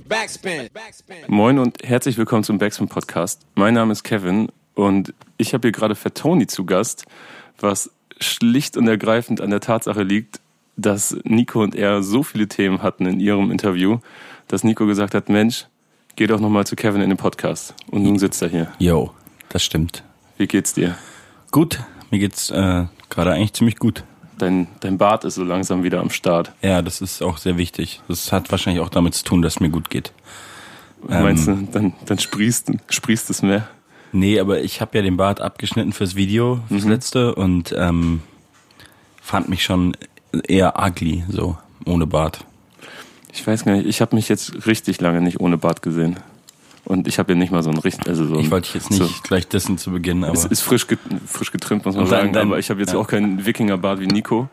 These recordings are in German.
Backspin. Moin und herzlich willkommen zum Backspin Podcast. Mein Name ist Kevin und ich habe hier gerade Fettoni zu Gast, was schlicht und ergreifend an der Tatsache liegt, dass Nico und er so viele Themen hatten in ihrem Interview, dass Nico gesagt hat, Mensch, geh doch nochmal zu Kevin in den Podcast. Und nun sitzt er hier. Jo, das stimmt. Wie geht's dir? Gut, mir geht's äh, gerade eigentlich ziemlich gut. Dein, dein Bart ist so langsam wieder am Start. Ja, das ist auch sehr wichtig. Das hat wahrscheinlich auch damit zu tun, dass es mir gut geht. Meinst ähm, du, dann, dann sprießt, sprießt es mehr? Nee, aber ich habe ja den Bart abgeschnitten fürs Video, fürs mhm. letzte und ähm, fand mich schon eher ugly, so ohne Bart. Ich weiß gar nicht, ich habe mich jetzt richtig lange nicht ohne Bart gesehen. Und ich habe ja nicht mal so ein richtig, also so Ich wollte jetzt nicht so, gleich dessen zu beginnen, aber. Es ist frisch, frisch getrimmt, muss man dann, sagen, dann, aber ich habe jetzt ja. auch keinen Wikingerbart wie Nico.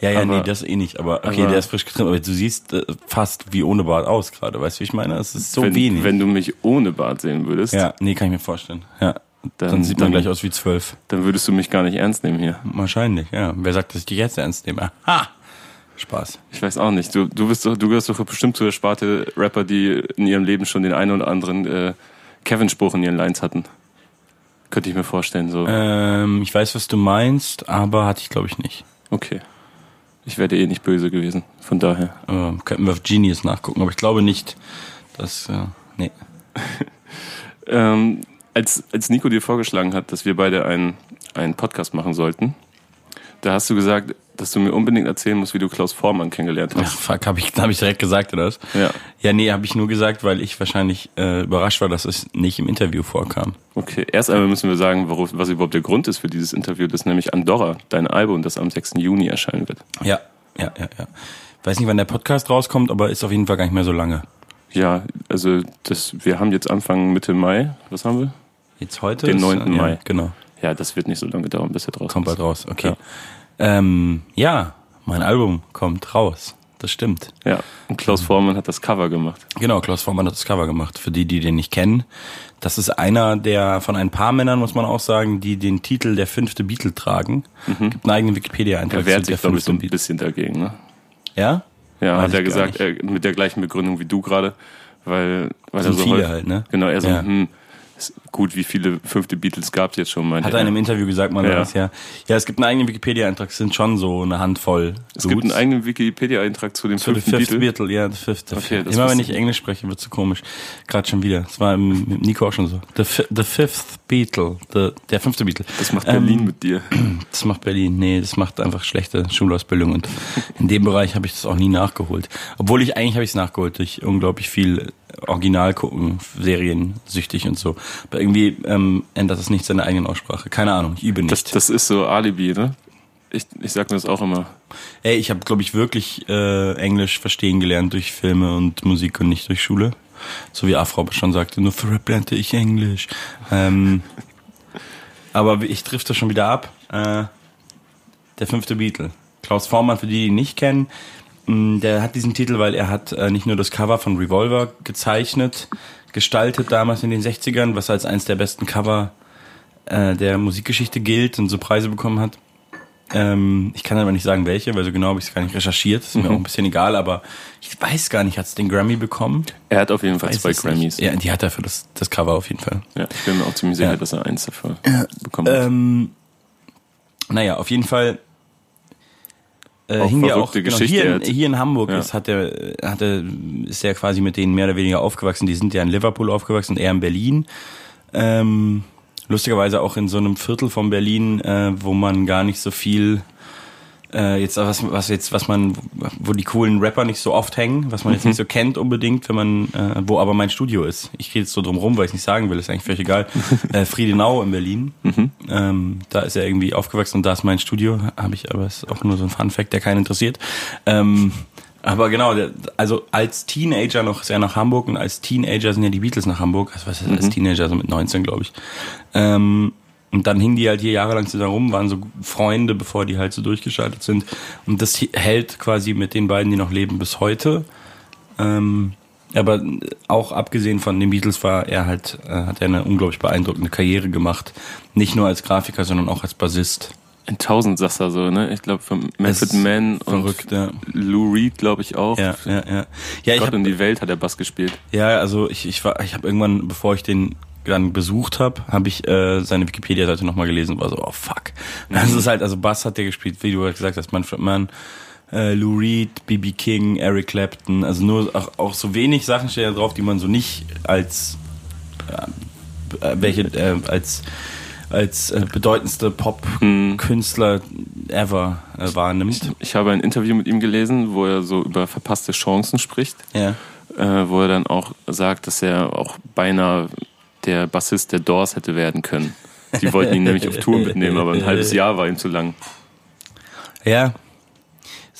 Ja, ja, aber, nee, das eh nicht, aber okay, aber, der ist frisch getrimmt, aber du siehst äh, fast wie ohne Bart aus gerade, weißt du, wie ich meine? Es ist so wenn, wenig. Wenn du mich ohne Bart sehen würdest. Ja, nee, kann ich mir vorstellen. Ja. Dann, dann sieht man dann, gleich aus wie zwölf. Dann würdest du mich gar nicht ernst nehmen hier. Wahrscheinlich, ja. Wer sagt, dass ich dich jetzt ernst nehme? Ha! Spaß. Ich weiß auch nicht. Du, du, bist doch, du gehörst doch bestimmt zu der Sparte Rapper, die in ihrem Leben schon den einen oder anderen äh, Kevin-Spruch in ihren Lines hatten. Könnte ich mir vorstellen. So. Ähm, ich weiß, was du meinst, aber hatte ich, glaube ich, nicht. Okay. Ich wäre eh nicht böse gewesen. Von daher. Ähm, könnten wir auf Genius nachgucken, aber ich glaube nicht, dass. Äh, nee. ähm, als, als Nico dir vorgeschlagen hat, dass wir beide einen, einen Podcast machen sollten, da hast du gesagt, dass du mir unbedingt erzählen musst, wie du Klaus Vormann kennengelernt hast. Ach, fuck, habe ich, hab ich direkt gesagt, oder was? Ja. Ja, nee, habe ich nur gesagt, weil ich wahrscheinlich äh, überrascht war, dass es nicht im Interview vorkam. Okay, erst einmal müssen wir sagen, worauf, was überhaupt der Grund ist für dieses Interview. Das ist nämlich Andorra, dein Album, das am 6. Juni erscheinen wird. Ja, ja, ja, ja. Weiß nicht, wann der Podcast rauskommt, aber ist auf jeden Fall gar nicht mehr so lange. Ja, also das, wir haben jetzt Anfang Mitte Mai, was haben wir? Jetzt heute? Den 9. Ist, Mai. Ja, genau. Ja, das wird nicht so lange dauern, bis er raus Kommt bald raus, okay. Ja. Ähm, ja, mein Album kommt raus. Das stimmt. Ja, und Klaus Vormann hat das Cover gemacht. Genau, Klaus Vormann hat das Cover gemacht. Für die, die den nicht kennen, das ist einer der von ein paar Männern, muss man auch sagen, die den Titel der fünfte Beatle tragen. Mhm. Gibt einen eigenen Wikipedia-Eintrag. Er wehrt sich, glaube ich, so ein bisschen dagegen, ne? Ja? Ja, Weiß hat er gesagt, er, mit der gleichen Begründung wie du gerade, weil, weil er so viele halt, ne? Genau, er so, ja. hm, gut, wie viele fünfte Beatles gab es jetzt schon? Hat er in einem Interview gesagt, man ja. ja. Ja, es gibt einen eigenen Wikipedia-Eintrag, es sind schon so eine Handvoll. Es Dudes. gibt einen eigenen Wikipedia-Eintrag zu dem zu fünften Beatle? Beatle? Ja, the fifth. Okay, Immer wenn ich Englisch spreche, wird so komisch. Gerade schon wieder. Das war mit Nico auch schon so. The, the fifth Beatle. The, der fünfte Beatle. Das macht Berlin ähm, mit dir. Das macht Berlin. Nee, das macht einfach schlechte Schulausbildung. Und in dem Bereich habe ich das auch nie nachgeholt. Obwohl ich eigentlich habe ich es nachgeholt durch unglaublich viel Original gucken, Serien süchtig und so. Aber irgendwie ähm, ändert das nicht seine eigene Aussprache. Keine Ahnung, ich übe nicht. Das, das ist so Alibi, ne? Ich, ich sag mir das auch immer. Ey, ich habe, glaube ich, wirklich äh, Englisch verstehen gelernt durch Filme und Musik und nicht durch Schule. So wie Afro schon sagte, nur für Rap lernte ich Englisch. Ähm, aber ich trifft das schon wieder ab. Äh, der fünfte Beatle. Klaus Vormann, für die, die ihn nicht kennen, der hat diesen Titel, weil er hat äh, nicht nur das Cover von Revolver gezeichnet, gestaltet damals in den 60ern, was als eines der besten Cover äh, der Musikgeschichte gilt und so Preise bekommen hat. Ähm, ich kann aber nicht sagen, welche, weil so genau habe ich es gar nicht recherchiert. Ist mhm. mir auch ein bisschen egal, aber ich weiß gar nicht, hat es den Grammy bekommen? Er hat auf jeden Fall zwei Grammys. Ja, die hat er für das, das Cover auf jeden Fall. Ja, ich bin mir auch ziemlich sicher, ja. dass er eins dafür ja. bekommen hat. Ähm, naja, auf jeden Fall äh, hing ja auch genau, hier, in, hier in Hamburg ja. ist, hat er, hat er, ist er quasi mit denen mehr oder weniger aufgewachsen. Die sind ja in Liverpool aufgewachsen er in Berlin. Ähm, lustigerweise auch in so einem Viertel von Berlin, äh, wo man gar nicht so viel äh, jetzt was, was jetzt, was man, wo die coolen Rapper nicht so oft hängen, was man jetzt nicht mhm. so kennt unbedingt, wenn man, äh, wo aber mein Studio ist. Ich gehe jetzt so drum rum, weil ich nicht sagen will, ist eigentlich völlig egal. äh, Friedenau in Berlin. Mhm. Ähm, da ist er irgendwie aufgewachsen und da ist mein Studio, habe ich, aber ist auch nur so ein Fun Fact, der keinen interessiert. Ähm, aber genau, also als Teenager noch sehr nach Hamburg und als Teenager sind ja die Beatles nach Hamburg. Also was ist mhm. als Teenager, so mit 19, glaube ich. Ähm, und dann hingen die halt hier jahrelang zusammen rum, waren so Freunde, bevor die halt so durchgeschaltet sind. Und das hält quasi mit den beiden, die noch leben, bis heute. Ähm, aber auch abgesehen von den Beatles war er halt, äh, hat er eine unglaublich beeindruckende Karriere gemacht. Nicht nur als Grafiker, sondern auch als Bassist. In tausend Sasser so, ne? Ich glaube von Manfred Mann und ja. Lou Reed, glaube ich auch. Ja, ja, ja. ja Gott hab, in die Welt hat er Bass gespielt. Ja, also ich, ich war, ich habe irgendwann, bevor ich den dann besucht habe, habe ich äh, seine Wikipedia-Seite nochmal gelesen und war so, oh fuck. Mhm. Das ist halt, also Bass hat der gespielt, wie du halt gesagt hast, Manfred Mann, äh, Lou Reed, B.B. King, Eric Clapton, also nur auch, auch so wenig Sachen stehen da drauf, die man so nicht als äh, welche äh, als als äh, bedeutendste Pop-Künstler ever äh, wahrnimmt. Ich, ich, habe ein Interview mit ihm gelesen, wo er so über verpasste Chancen spricht. Ja. Äh, wo er dann auch sagt, dass er auch beinahe der Bassist der Doors hätte werden können. Die wollten ihn nämlich auf Tour mitnehmen, aber ein halbes Jahr war ihm zu lang. Ja.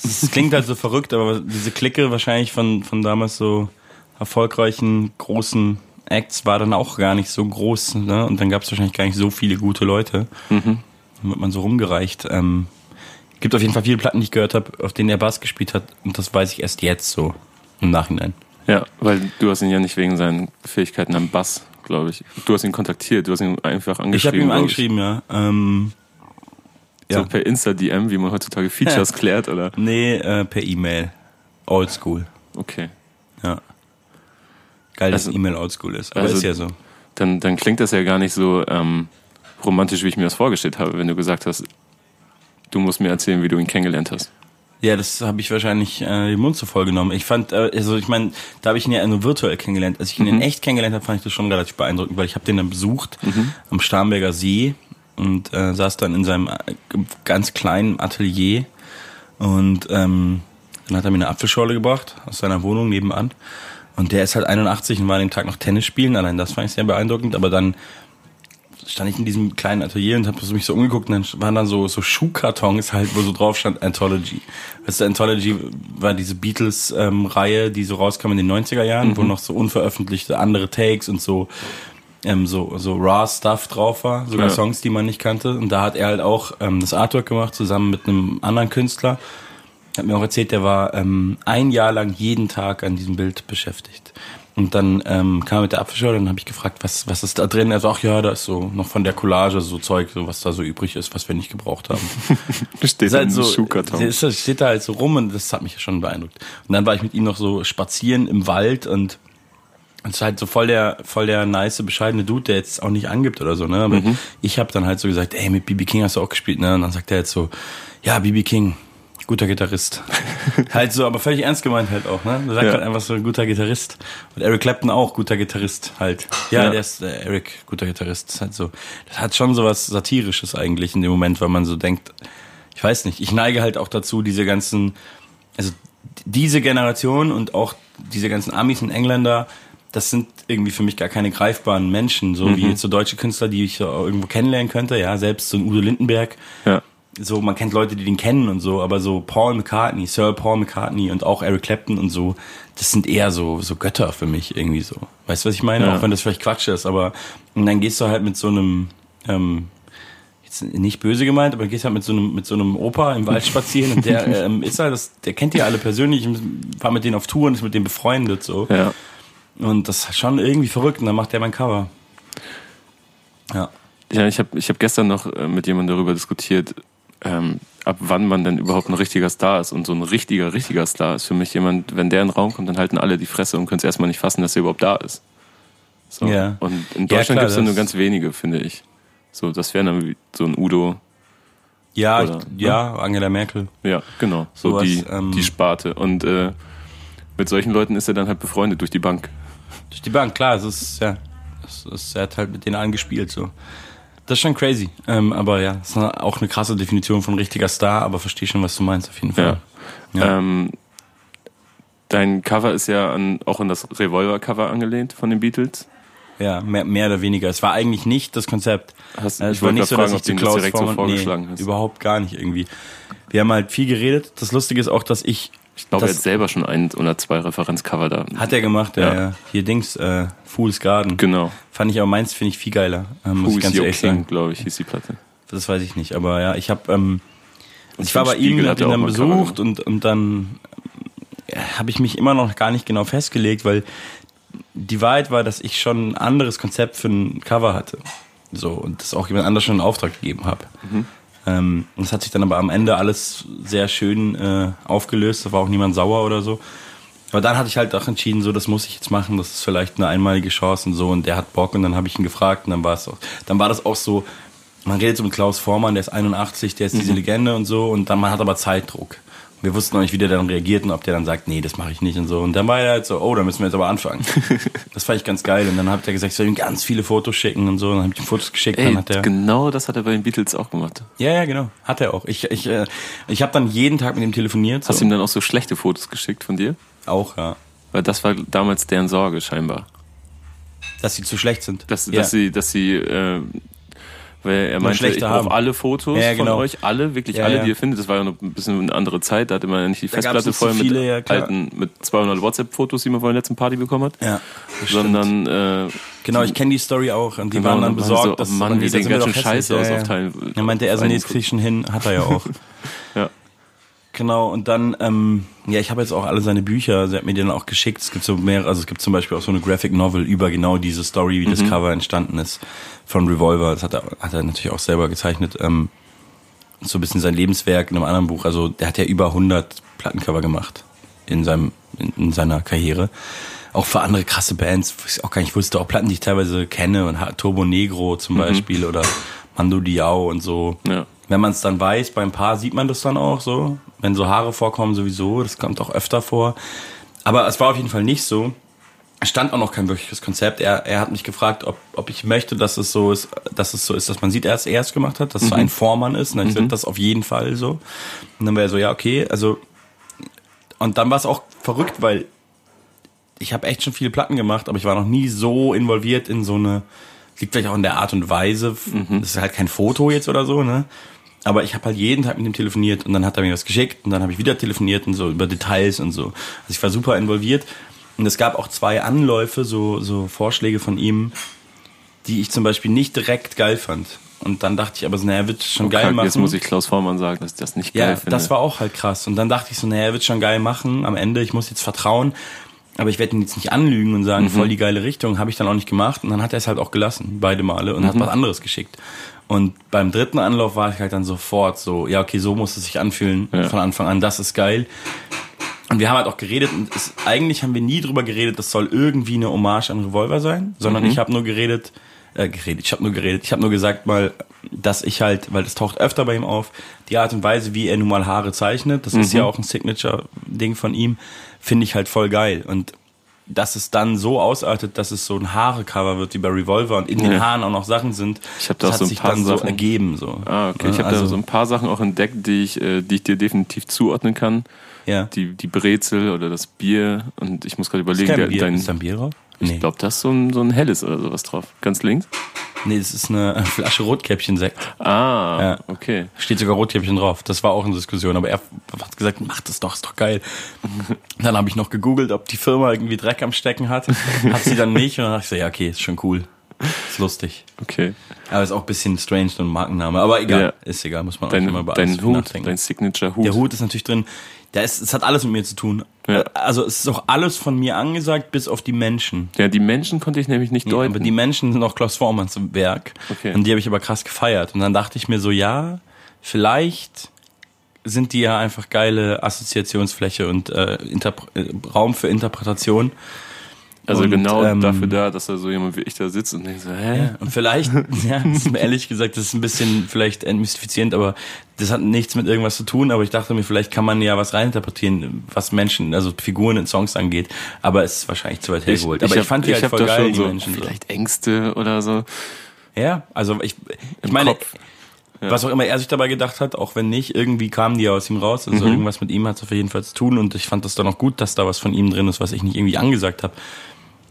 Es klingt halt so verrückt, aber diese Clique wahrscheinlich von, von damals so erfolgreichen, großen Acts war dann auch gar nicht so groß. Ne? Und dann gab es wahrscheinlich gar nicht so viele gute Leute. Mhm. Dann wird man so rumgereicht. Ähm, gibt auf jeden Fall viele Platten, die ich gehört habe, auf denen er Bass gespielt hat. Und das weiß ich erst jetzt so im Nachhinein. Ja, weil du hast ihn ja nicht wegen seinen Fähigkeiten am Bass, glaube ich. Du hast ihn kontaktiert, du hast ihn einfach angeschrieben. Ich habe ihn angeschrieben, ja. Ähm, so ja. per Insta-DM, wie man heutzutage Features klärt, oder? Nee, äh, per E-Mail. Oldschool. Okay. Ja. Geil, dass also, E-Mail oldschool ist. Aber also, ist ja so. Dann, dann klingt das ja gar nicht so ähm, romantisch, wie ich mir das vorgestellt habe, wenn du gesagt hast, du musst mir erzählen, wie du ihn kennengelernt hast. Ja, das habe ich wahrscheinlich äh, den Mund zu voll genommen. Ich fand, äh, also ich meine, da habe ich ihn ja nur virtuell kennengelernt. Als ich ihn mhm. in echt kennengelernt habe, fand ich das schon relativ beeindruckend, weil ich habe den dann besucht mhm. am Starnberger See und äh, saß dann in seinem äh, ganz kleinen Atelier und ähm, dann hat er mir eine Apfelschorle gebracht aus seiner Wohnung nebenan und der ist halt 81 und war an dem Tag noch Tennis spielen. Allein das fand ich sehr beeindruckend. Aber dann stand ich in diesem kleinen Atelier und habe mich so umgeguckt und dann waren dann so, so Schuhkartons halt, wo so drauf stand Anthology. Weißt du, Anthology war diese Beatles-Reihe, ähm, die so rauskam in den 90er Jahren, mhm. wo noch so unveröffentlichte andere Takes und so ähm, so, so raw Stuff drauf war, sogar ja. Songs, die man nicht kannte. Und da hat er halt auch ähm, das Artwork gemacht, zusammen mit einem anderen Künstler hat mir auch erzählt, der war ähm, ein Jahr lang jeden Tag an diesem Bild beschäftigt. Und dann ähm, kam er mit der Apfelschorle und dann habe ich gefragt, was, was ist da drin? Er sagt, ach ja, da ist so noch von der Collage so Zeug, so was da so übrig ist, was wir nicht gebraucht haben. steht halt so, Schuhkarton. Das steht da halt so rum und das hat mich schon beeindruckt. Und dann war ich mit ihm noch so spazieren im Wald und es ist halt so voll der, voll der nice, bescheidene Dude, der jetzt auch nicht angibt oder so, ne? Aber mhm. ich habe dann halt so gesagt, ey, mit BB King hast du auch gespielt, ne? Und dann sagt er jetzt so, ja, BB King, Guter Gitarrist. halt so, aber völlig ernst gemeint halt auch, ne? Du sagst ja. halt einfach so ein guter Gitarrist. Und Eric Clapton auch guter Gitarrist halt. Ja, ja. der ist äh, Eric, guter Gitarrist. Das ist halt so. Das hat schon so was Satirisches eigentlich in dem Moment, weil man so denkt, ich weiß nicht, ich neige halt auch dazu, diese ganzen, also diese Generation und auch diese ganzen Amis und Engländer, das sind irgendwie für mich gar keine greifbaren Menschen, so mhm. wie jetzt so deutsche Künstler, die ich so irgendwo kennenlernen könnte, ja, selbst so ein Udo Lindenberg. Ja so, man kennt Leute, die den kennen und so, aber so Paul McCartney, Sir Paul McCartney und auch Eric Clapton und so, das sind eher so, so Götter für mich irgendwie so. Weißt du, was ich meine? Ja. Auch wenn das vielleicht Quatsch ist, aber und dann gehst du halt mit so einem, ähm, jetzt nicht böse gemeint, aber gehst halt mit so einem, mit so einem Opa im Wald spazieren und der ähm, ist halt, das, der kennt die alle persönlich, war mit denen auf Tour und ist mit denen befreundet so. Ja. Und das ist schon irgendwie verrückt und dann macht der mein Cover. Ja. Ja, ich habe ich hab gestern noch äh, mit jemandem darüber diskutiert, ähm, ab wann man denn überhaupt ein richtiger Star ist. Und so ein richtiger, richtiger Star ist für mich jemand, wenn der in den Raum kommt, dann halten alle die Fresse und können es erstmal nicht fassen, dass er überhaupt da ist. So. Ja. Und in Deutschland ja, gibt es ja nur ganz wenige, finde ich. So, das wäre dann so ein Udo. Ja, oder, ich, ja, ne? Angela Merkel. Ja, genau. So, so die, ähm, die Sparte. Und äh, mit solchen Leuten ist er dann halt befreundet durch die Bank. Durch die Bank, klar, es ist, ja. Es ist, er hat halt mit denen angespielt, so. Das ist schon crazy. Ähm, aber ja, das ist auch eine krasse Definition von richtiger Star, aber verstehe schon, was du meinst, auf jeden Fall. Ja. ja. Ähm, dein Cover ist ja an, auch an das Revolver-Cover angelehnt von den Beatles. Ja, mehr, mehr oder weniger. Es war eigentlich nicht das Konzept. Hast, äh, es war nicht so, fragen, dass ich zu Klaus direkt so vorgeschlagen nee, hast. Überhaupt gar nicht irgendwie. Wir haben halt viel geredet. Das Lustige ist auch, dass ich ich glaube, er hat selber schon ein oder zwei Referenzcover da. Hat er gemacht, ja. ja. Hier Dings, äh, Fool's Garden. Genau. Fand ich aber meins, finde ich viel geiler. Ähm, muss ich ganz ehrlich sagen. glaube ich, hieß die Platte. Das weiß ich nicht, aber ja, ich habe, ähm, ich war bei ihm, hab ihn dann besucht und, und dann äh, habe ich mich immer noch gar nicht genau festgelegt, weil die Wahrheit war, dass ich schon ein anderes Konzept für ein Cover hatte. So, und das auch jemand anders schon in Auftrag gegeben habe. Mhm. Ähm, das hat sich dann aber am Ende alles sehr schön äh, aufgelöst. Da war auch niemand sauer oder so. Aber dann hatte ich halt auch entschieden, so, das muss ich jetzt machen, das ist vielleicht eine einmalige Chance und so. Und der hat Bock und dann habe ich ihn gefragt und dann war es auch, dann war das auch so, man redet so mit Klaus Vormann, der ist 81, der ist diese mhm. Legende und so und dann man hat aber Zeitdruck. Wir wussten noch nicht, wie der dann reagiert und ob der dann sagt, nee, das mache ich nicht und so. Und dann war er halt so, oh, da müssen wir jetzt aber anfangen. das fand ich ganz geil. Und dann hat er gesagt, ich soll ihm ganz viele Fotos schicken und so. Und dann habe ich ihm Fotos geschickt. Ey, dann hat er genau das hat er bei den Beatles auch gemacht. Ja, ja, genau. Hat er auch. Ich, ich, äh, ich habe dann jeden Tag mit ihm telefoniert. Hast du ihm dann auch so schlechte Fotos geschickt von dir? Auch, ja. Weil das war damals deren Sorge scheinbar. Dass sie zu schlecht sind. Dass, ja. dass sie, dass sie äh, weil er meinte, ich brauche alle Fotos ja, genau. von euch, alle, wirklich ja, alle, die ihr findet. Das war ja noch ein bisschen eine andere Zeit, da hatte man ja nicht die da Festplatte voll mit viele, alten, mit 200 WhatsApp-Fotos, die man von der letzten Party bekommen hat. Ja, sondern äh, Genau, ich kenne die Story auch und die genau, waren dann besorgt, so, oh dass Mann, die sehen ganz schön scheiße aus auf Teilen. Er meinte, er so, nee, krieg ich schon hin, hat er ja auch. Genau, und dann, ähm, ja, ich habe jetzt auch alle seine Bücher, sie hat mir die dann auch geschickt. Es gibt so mehrere, also es gibt zum Beispiel auch so eine Graphic Novel über genau diese Story, wie mhm. das Cover entstanden ist von Revolver. Das hat er, hat er natürlich auch selber gezeichnet. Ähm, so ein bisschen sein Lebenswerk in einem anderen Buch. Also der hat ja über 100 Plattencover gemacht in seinem in, in seiner Karriere. Auch für andere krasse Bands, wo ich auch gar nicht wusste, auch Platten, die ich teilweise kenne und Turbo Negro zum mhm. Beispiel oder Mando Diao und so. Ja. Wenn man es dann weiß, beim Paar sieht man das dann auch so. Wenn so Haare vorkommen, sowieso, das kommt auch öfter vor. Aber es war auf jeden Fall nicht so. Es stand auch noch kein wirkliches Konzept. Er, er hat mich gefragt, ob, ob ich möchte, dass es so ist, dass es so ist, dass man sieht, er es erst gemacht hat, dass mhm. es so ein Vormann ist. Und dann mhm. wird das auf jeden Fall so. Und dann wäre er so, ja, okay, also und dann war es auch verrückt, weil ich habe echt schon viele Platten gemacht, aber ich war noch nie so involviert in so eine, liegt vielleicht auch in der Art und Weise, mhm. das ist halt kein Foto jetzt oder so, ne? Aber ich habe halt jeden Tag mit ihm telefoniert und dann hat er mir was geschickt und dann habe ich wieder telefoniert und so über Details und so. Also ich war super involviert und es gab auch zwei Anläufe, so, so Vorschläge von ihm, die ich zum Beispiel nicht direkt geil fand. Und dann dachte ich aber so, naja, er wird schon okay, geil machen. Jetzt muss ich Klaus Vormann sagen, dass ich das nicht geil ja, finde. das war auch halt krass. Und dann dachte ich so, naja, er wird schon geil machen. Am Ende, ich muss jetzt vertrauen. Aber ich werde ihn jetzt nicht anlügen und sagen, mhm. voll die geile Richtung. Habe ich dann auch nicht gemacht. Und dann hat er es halt auch gelassen, beide Male. Und mhm. hat was anderes geschickt. Und beim dritten Anlauf war ich halt dann sofort so, ja, okay, so muss es sich anfühlen ja. von Anfang an, das ist geil. Und wir haben halt auch geredet und es, eigentlich haben wir nie drüber geredet, das soll irgendwie eine Hommage an Revolver sein, sondern mhm. ich habe nur geredet, äh, geredet, ich habe nur geredet, ich habe nur gesagt mal, dass ich halt, weil das taucht öfter bei ihm auf, die Art und Weise, wie er nun mal Haare zeichnet, das mhm. ist ja auch ein Signature-Ding von ihm, finde ich halt voll geil. Und dass es dann so ausartet, dass es so ein Haare-Cover wird wie bei Revolver und in ja. den Haaren auch noch Sachen sind. Ich habe da auch so ein paar Sachen so ergeben so. Ah, okay. Ich habe also, da so ein paar Sachen auch entdeckt, die ich, äh, die ich dir definitiv zuordnen kann. Ja. Die, die Brezel oder das Bier und ich muss gerade überlegen, ist der, Bier. dein, ist da ein Bier drauf? Ich nee. glaube, da ist so ein, so ein helles oder sowas drauf. Ganz links. Nee, das ist eine Flasche Rotkäppchen-Sekt. Ah, ja. okay. Steht sogar Rotkäppchen drauf. Das war auch eine Diskussion. Aber er hat gesagt, mach das doch, ist doch geil. dann habe ich noch gegoogelt, ob die Firma irgendwie Dreck am Stecken hat. hat sie dann nicht. Und dann dachte ich so, ja, okay, ist schon cool. Ist lustig. Okay. Aber ist auch ein bisschen strange, so ein Markenname. Aber egal, ja. ist egal, muss man dein, auch immer über alles Hut, nachdenken. Dein Signature-Hut. Der Hut ist natürlich drin. Der ist, es hat alles mit mir zu tun. Ja. Also es ist auch alles von mir angesagt, bis auf die Menschen. Ja, die Menschen konnte ich nämlich nicht deuten. Ja, aber die Menschen sind auch Klaus Vormanns Werk. Okay. Und die habe ich aber krass gefeiert. Und dann dachte ich mir so, ja, vielleicht sind die ja einfach geile Assoziationsfläche und äh, äh Raum für Interpretation. Also und, genau ähm, dafür da, dass da so jemand wie ich da sitzt und denkt so, hä? Ja, und vielleicht, ja, ehrlich gesagt, das ist ein bisschen vielleicht entmystifizierend, aber das hat nichts mit irgendwas zu tun, aber ich dachte mir, vielleicht kann man ja was reininterpretieren, was Menschen, also Figuren in Songs angeht, aber es ist wahrscheinlich zu weit hergeholt. aber ich, ich fand die halt voll geil, die so Menschen. Vielleicht Ängste oder so. Ja, also ich, ich meine, Kopf. Ja. Was auch immer er sich dabei gedacht hat, auch wenn nicht, irgendwie kamen die ja aus ihm raus. Also mhm. irgendwas mit ihm hat es auf jeden Fall zu tun und ich fand das dann auch gut, dass da was von ihm drin ist, was ich nicht irgendwie angesagt habe.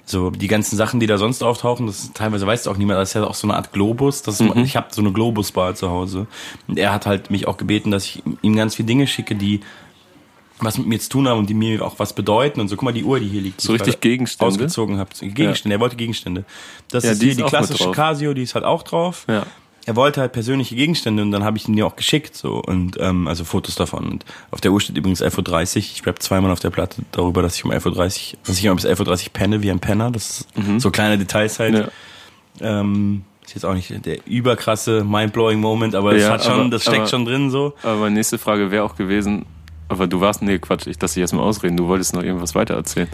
So, die ganzen Sachen, die da sonst auftauchen, das teilweise weiß auch niemand, das ist ja auch so eine Art Globus. Das ist, mhm. Ich habe so eine Globusbar zu Hause. Und er hat halt mich auch gebeten, dass ich ihm ganz viele Dinge schicke, die was mit mir zu tun haben und die mir auch was bedeuten und so. Guck mal, die Uhr, die hier liegt. So richtig Gegenstände? Ausgezogen habe. Gegenstände, ja. er wollte Gegenstände. Das ja, ist die hier die klassische Casio, die ist halt auch drauf. Ja er wollte halt persönliche Gegenstände und dann habe ich ihn dir auch geschickt so und ähm, also Fotos davon und auf der Uhr steht übrigens 11.30 Uhr. Ich rap zweimal auf der Platte darüber, dass ich um 11.30 Uhr, dass ich um bis 11.30 Uhr penne wie ein Penner. Das ist mhm. so kleine Details halt. Ja. Ähm, Ist jetzt auch nicht der überkrasse, mindblowing Moment, aber ja, hat schon, aber, das steckt aber, schon drin so. Aber nächste Frage wäre auch gewesen, aber du warst, nee, Quatsch, ich lasse dich jetzt mal ausreden, du wolltest noch irgendwas weiter erzählen.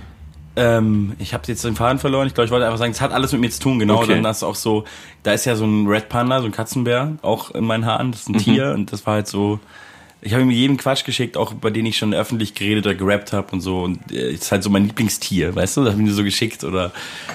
Ähm, ich habe jetzt den Faden verloren. Ich glaube, ich wollte einfach sagen, es hat alles mit mir zu tun. Genau, okay. dann du auch so, da ist ja so ein Red Panda, so ein Katzenbär, auch in meinen Haaren. Das ist ein mhm. Tier und das war halt so, ich habe ihm jeden Quatsch geschickt, auch bei denen ich schon öffentlich geredet oder gerappt habe und so. Und äh, ist halt so mein Lieblingstier, weißt du? Das habe ich mir so geschickt. Oder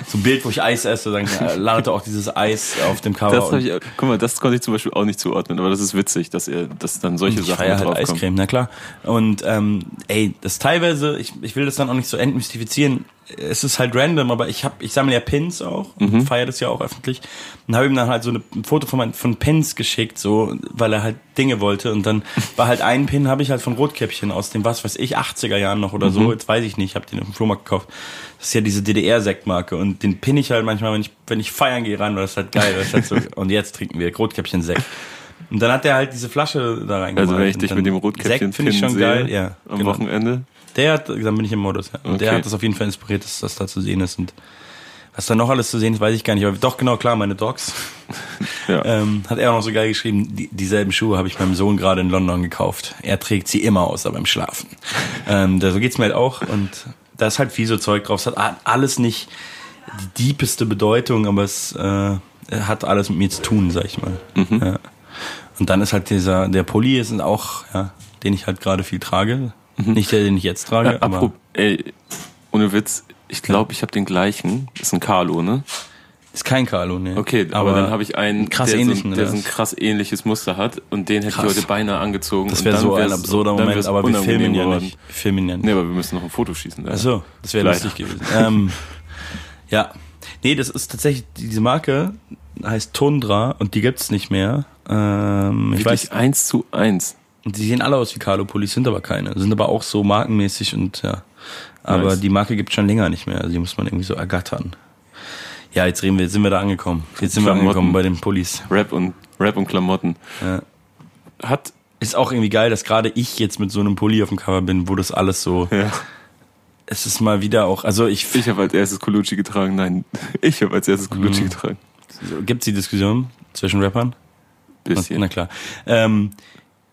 so ein Bild, wo ich Eis esse, dann äh, landete auch dieses Eis auf dem Cover. Das ich, guck mal, das konnte ich zum Beispiel auch nicht zuordnen, aber das ist witzig, dass ihr, dass dann solche ich Sachen halt Eiscreme, na klar. Und ähm, ey, das teilweise, ich, ich will das dann auch nicht so entmystifizieren, es ist halt random, aber ich habe, ich sammle ja Pins auch mhm. feiere das ja auch öffentlich und habe ihm dann halt so eine, ein Foto von, mein, von Pins geschickt, so, weil er halt Dinge wollte und dann war halt ein Pin, habe ich halt von Rotkäppchen aus dem was weiß ich 80er Jahren noch oder so, mhm. jetzt weiß ich nicht, habe den auf dem Flohmarkt gekauft. Das ist ja diese DDR-Sektmarke und den pin ich halt manchmal, wenn ich wenn ich feiern gehe ran, weil das ist halt geil, das ist halt so, und jetzt trinken wir Rotkäppchen-Sekt. Und dann hat er halt diese Flasche da reingemacht. Also wenn ich dich mit dem Rotkäppchen finde ich schon sehe, geil, ja. Am genau. Wochenende der hat, dann bin ich im Modus, ja. Und okay. der hat das auf jeden Fall inspiriert, dass das da zu sehen ist. Und was da noch alles zu sehen ist, weiß ich gar nicht. Aber doch, genau, klar, meine Dogs. ja. ähm, hat er auch noch so geil geschrieben, die, dieselben Schuhe habe ich meinem Sohn gerade in London gekauft. Er trägt sie immer außer beim Schlafen. ähm, da, so geht's mir halt auch. Und da ist halt viel so Zeug drauf. Es hat alles nicht die diepeste Bedeutung, aber es äh, hat alles mit mir zu tun, sag ich mal. Mhm. Ja. Und dann ist halt dieser, der Pulli ist auch, ja, den ich halt gerade viel trage. Mhm. Nicht der, den ich jetzt trage. Ja, aber ey, ohne Witz, ich glaube, ich habe den gleichen. Ist ein Carlo, ne? Ist kein Carlo, ne? Okay, aber, aber dann habe ich einen, krass der, so, der so ein krass ähnliches Muster hat und den hätte krass. ich heute beinahe angezogen. Das wäre so ein absurder Moment, aber wir filmen ja nicht. Wir filmen ja nicht. Nee, aber wir müssen noch ein Foto schießen. Ach so, das wäre lustig gewesen. ähm, ja, nee, das ist tatsächlich, diese Marke heißt Tundra und die gibt's nicht mehr. Ähm, ich weiß, eins zu eins. Und die sehen alle aus wie Carlo-Pullis, sind aber keine. Sind aber auch so markenmäßig und ja. Aber nice. die Marke gibt schon länger nicht mehr. Also die muss man irgendwie so ergattern. Ja, jetzt reden wir, sind wir da angekommen. Jetzt sind Klamotten. wir angekommen bei den Pullis. Rap und Rap und Klamotten. Ja. Hat ist auch irgendwie geil, dass gerade ich jetzt mit so einem Pulli auf dem Cover bin, wo das alles so. Ja. Es ist mal wieder auch, also ich. Ich habe als erstes Colucci getragen. Nein, ich habe als erstes Colucci mhm. getragen. Gibt es die Diskussion zwischen Rappern? Bisschen. Na, na klar. Ähm,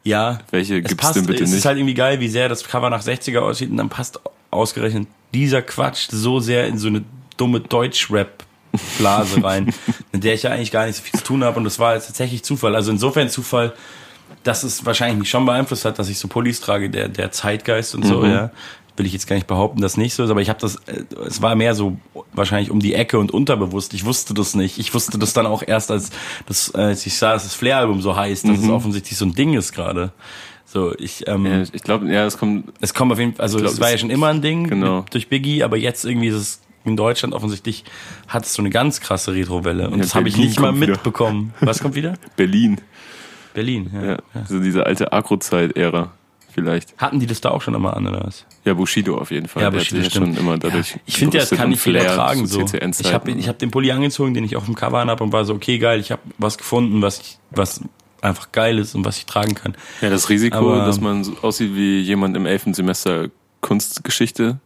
ja. Welche gibt's passt, denn bitte nicht? Es ist halt irgendwie geil, wie sehr das Cover nach 60er aussieht und dann passt ausgerechnet dieser Quatsch so sehr in so eine dumme Deutsch-Rap-Blase rein, mit der ich ja eigentlich gar nicht so viel zu tun habe und das war jetzt tatsächlich Zufall. Also insofern Zufall, dass es wahrscheinlich mich schon beeinflusst hat, dass ich so Pullis trage, der, der Zeitgeist und so, mhm. ja will ich jetzt gar nicht behaupten, dass nicht so ist, aber ich habe das, äh, es war mehr so wahrscheinlich um die Ecke und unterbewusst. Ich wusste das nicht. Ich wusste das dann auch erst, als, das, als ich sah, dass das Flair-Album so heißt, dass mhm. es offensichtlich so ein Ding ist gerade. So, ich, ähm, ja, ich glaube, ja, es kommt. Es kommt auf jeden Fall, also glaub, es war ja schon immer ein Ding genau. durch Biggie, aber jetzt irgendwie ist es in Deutschland offensichtlich hat es so eine ganz krasse Retrowelle und ja, das habe ich nicht mal mitbekommen. Was kommt wieder? Berlin. Berlin, ja. ja. Also diese alte Agro-Zeit-Ära vielleicht. Hatten die das da auch schon immer an, oder was? Ja, Bushido auf jeden Fall. Ja, Bushido der schon immer dadurch. Ja, ich finde, das kann nicht viel ertragen. So. Ich habe ich hab den Pulli angezogen, den ich auf dem Cover habe und war so, okay, geil, ich habe was gefunden, was, ich, was einfach geil ist und was ich tragen kann. Ja, das Risiko, Aber, dass man so aussieht wie jemand im elften Semester Kunstgeschichte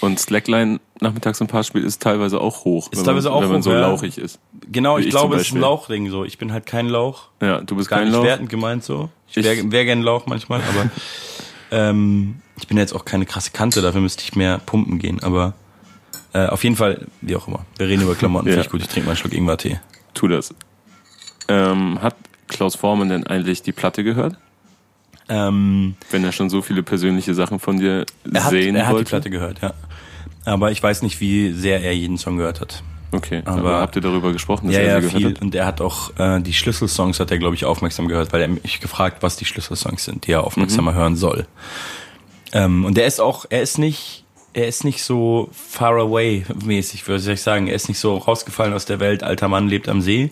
und Slackline nachmittags ein paar spielt, ist teilweise auch hoch. Ist teilweise man, auch wenn man so ja. lauchig ist. Genau, ich, ich glaube, es ist ein Lauchding so. Ich bin halt kein Lauch. Ja, du bist Gar kein nicht Lauch. wertend gemeint so. Ich, ich wäre wär gern Lauch manchmal, aber ähm, ich bin jetzt auch keine krasse Kante, dafür müsste ich mehr pumpen gehen. Aber äh, auf jeden Fall, wie auch immer. Wir reden über Klamotten, ja. finde ich gut. Ich trinke mal einen Schluck Ingwer-Tee. Tu das. Ähm, hat Klaus Vormann denn eigentlich die Platte gehört? Ähm, Wenn er schon so viele persönliche Sachen von dir er sehen hat, er wollte? Er hat die Platte gehört, ja. Aber ich weiß nicht, wie sehr er jeden Song gehört hat. Okay, aber, aber habt ihr darüber gesprochen, dass ja, er sie ja, viel. Hat? Und er hat auch äh, die Schlüsselsongs hat er, glaube ich, aufmerksam gehört, weil er mich gefragt, was die Schlüsselsongs sind, die er aufmerksamer mhm. hören soll. Ähm, und er ist auch, er ist nicht, er ist nicht so far away mäßig, würde ich sagen. Er ist nicht so rausgefallen aus der Welt, alter Mann lebt am See,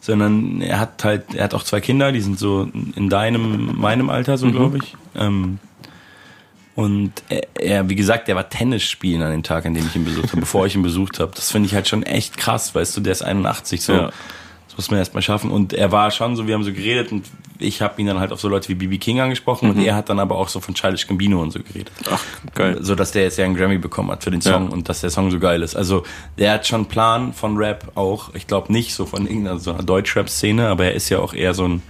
sondern er hat halt, er hat auch zwei Kinder, die sind so in deinem, meinem Alter, so mhm. glaube ich. Ähm, und er, wie gesagt, der war Tennis spielen an dem Tag, an dem ich ihn besucht habe, bevor ich ihn besucht habe. Das finde ich halt schon echt krass, weißt du, der ist 81, so. Ja. Das muss man erstmal schaffen. Und er war schon so, wir haben so geredet und ich habe ihn dann halt auf so Leute wie BB King angesprochen mhm. und er hat dann aber auch so von Childish Gambino und so geredet. Ach, geil. So, dass der jetzt ja einen Grammy bekommen hat für den Song ja. und dass der Song so geil ist. Also, der hat schon einen Plan von Rap auch. Ich glaube nicht so von irgendeiner so einer Deutschrap-Szene, aber er ist ja auch eher so ein,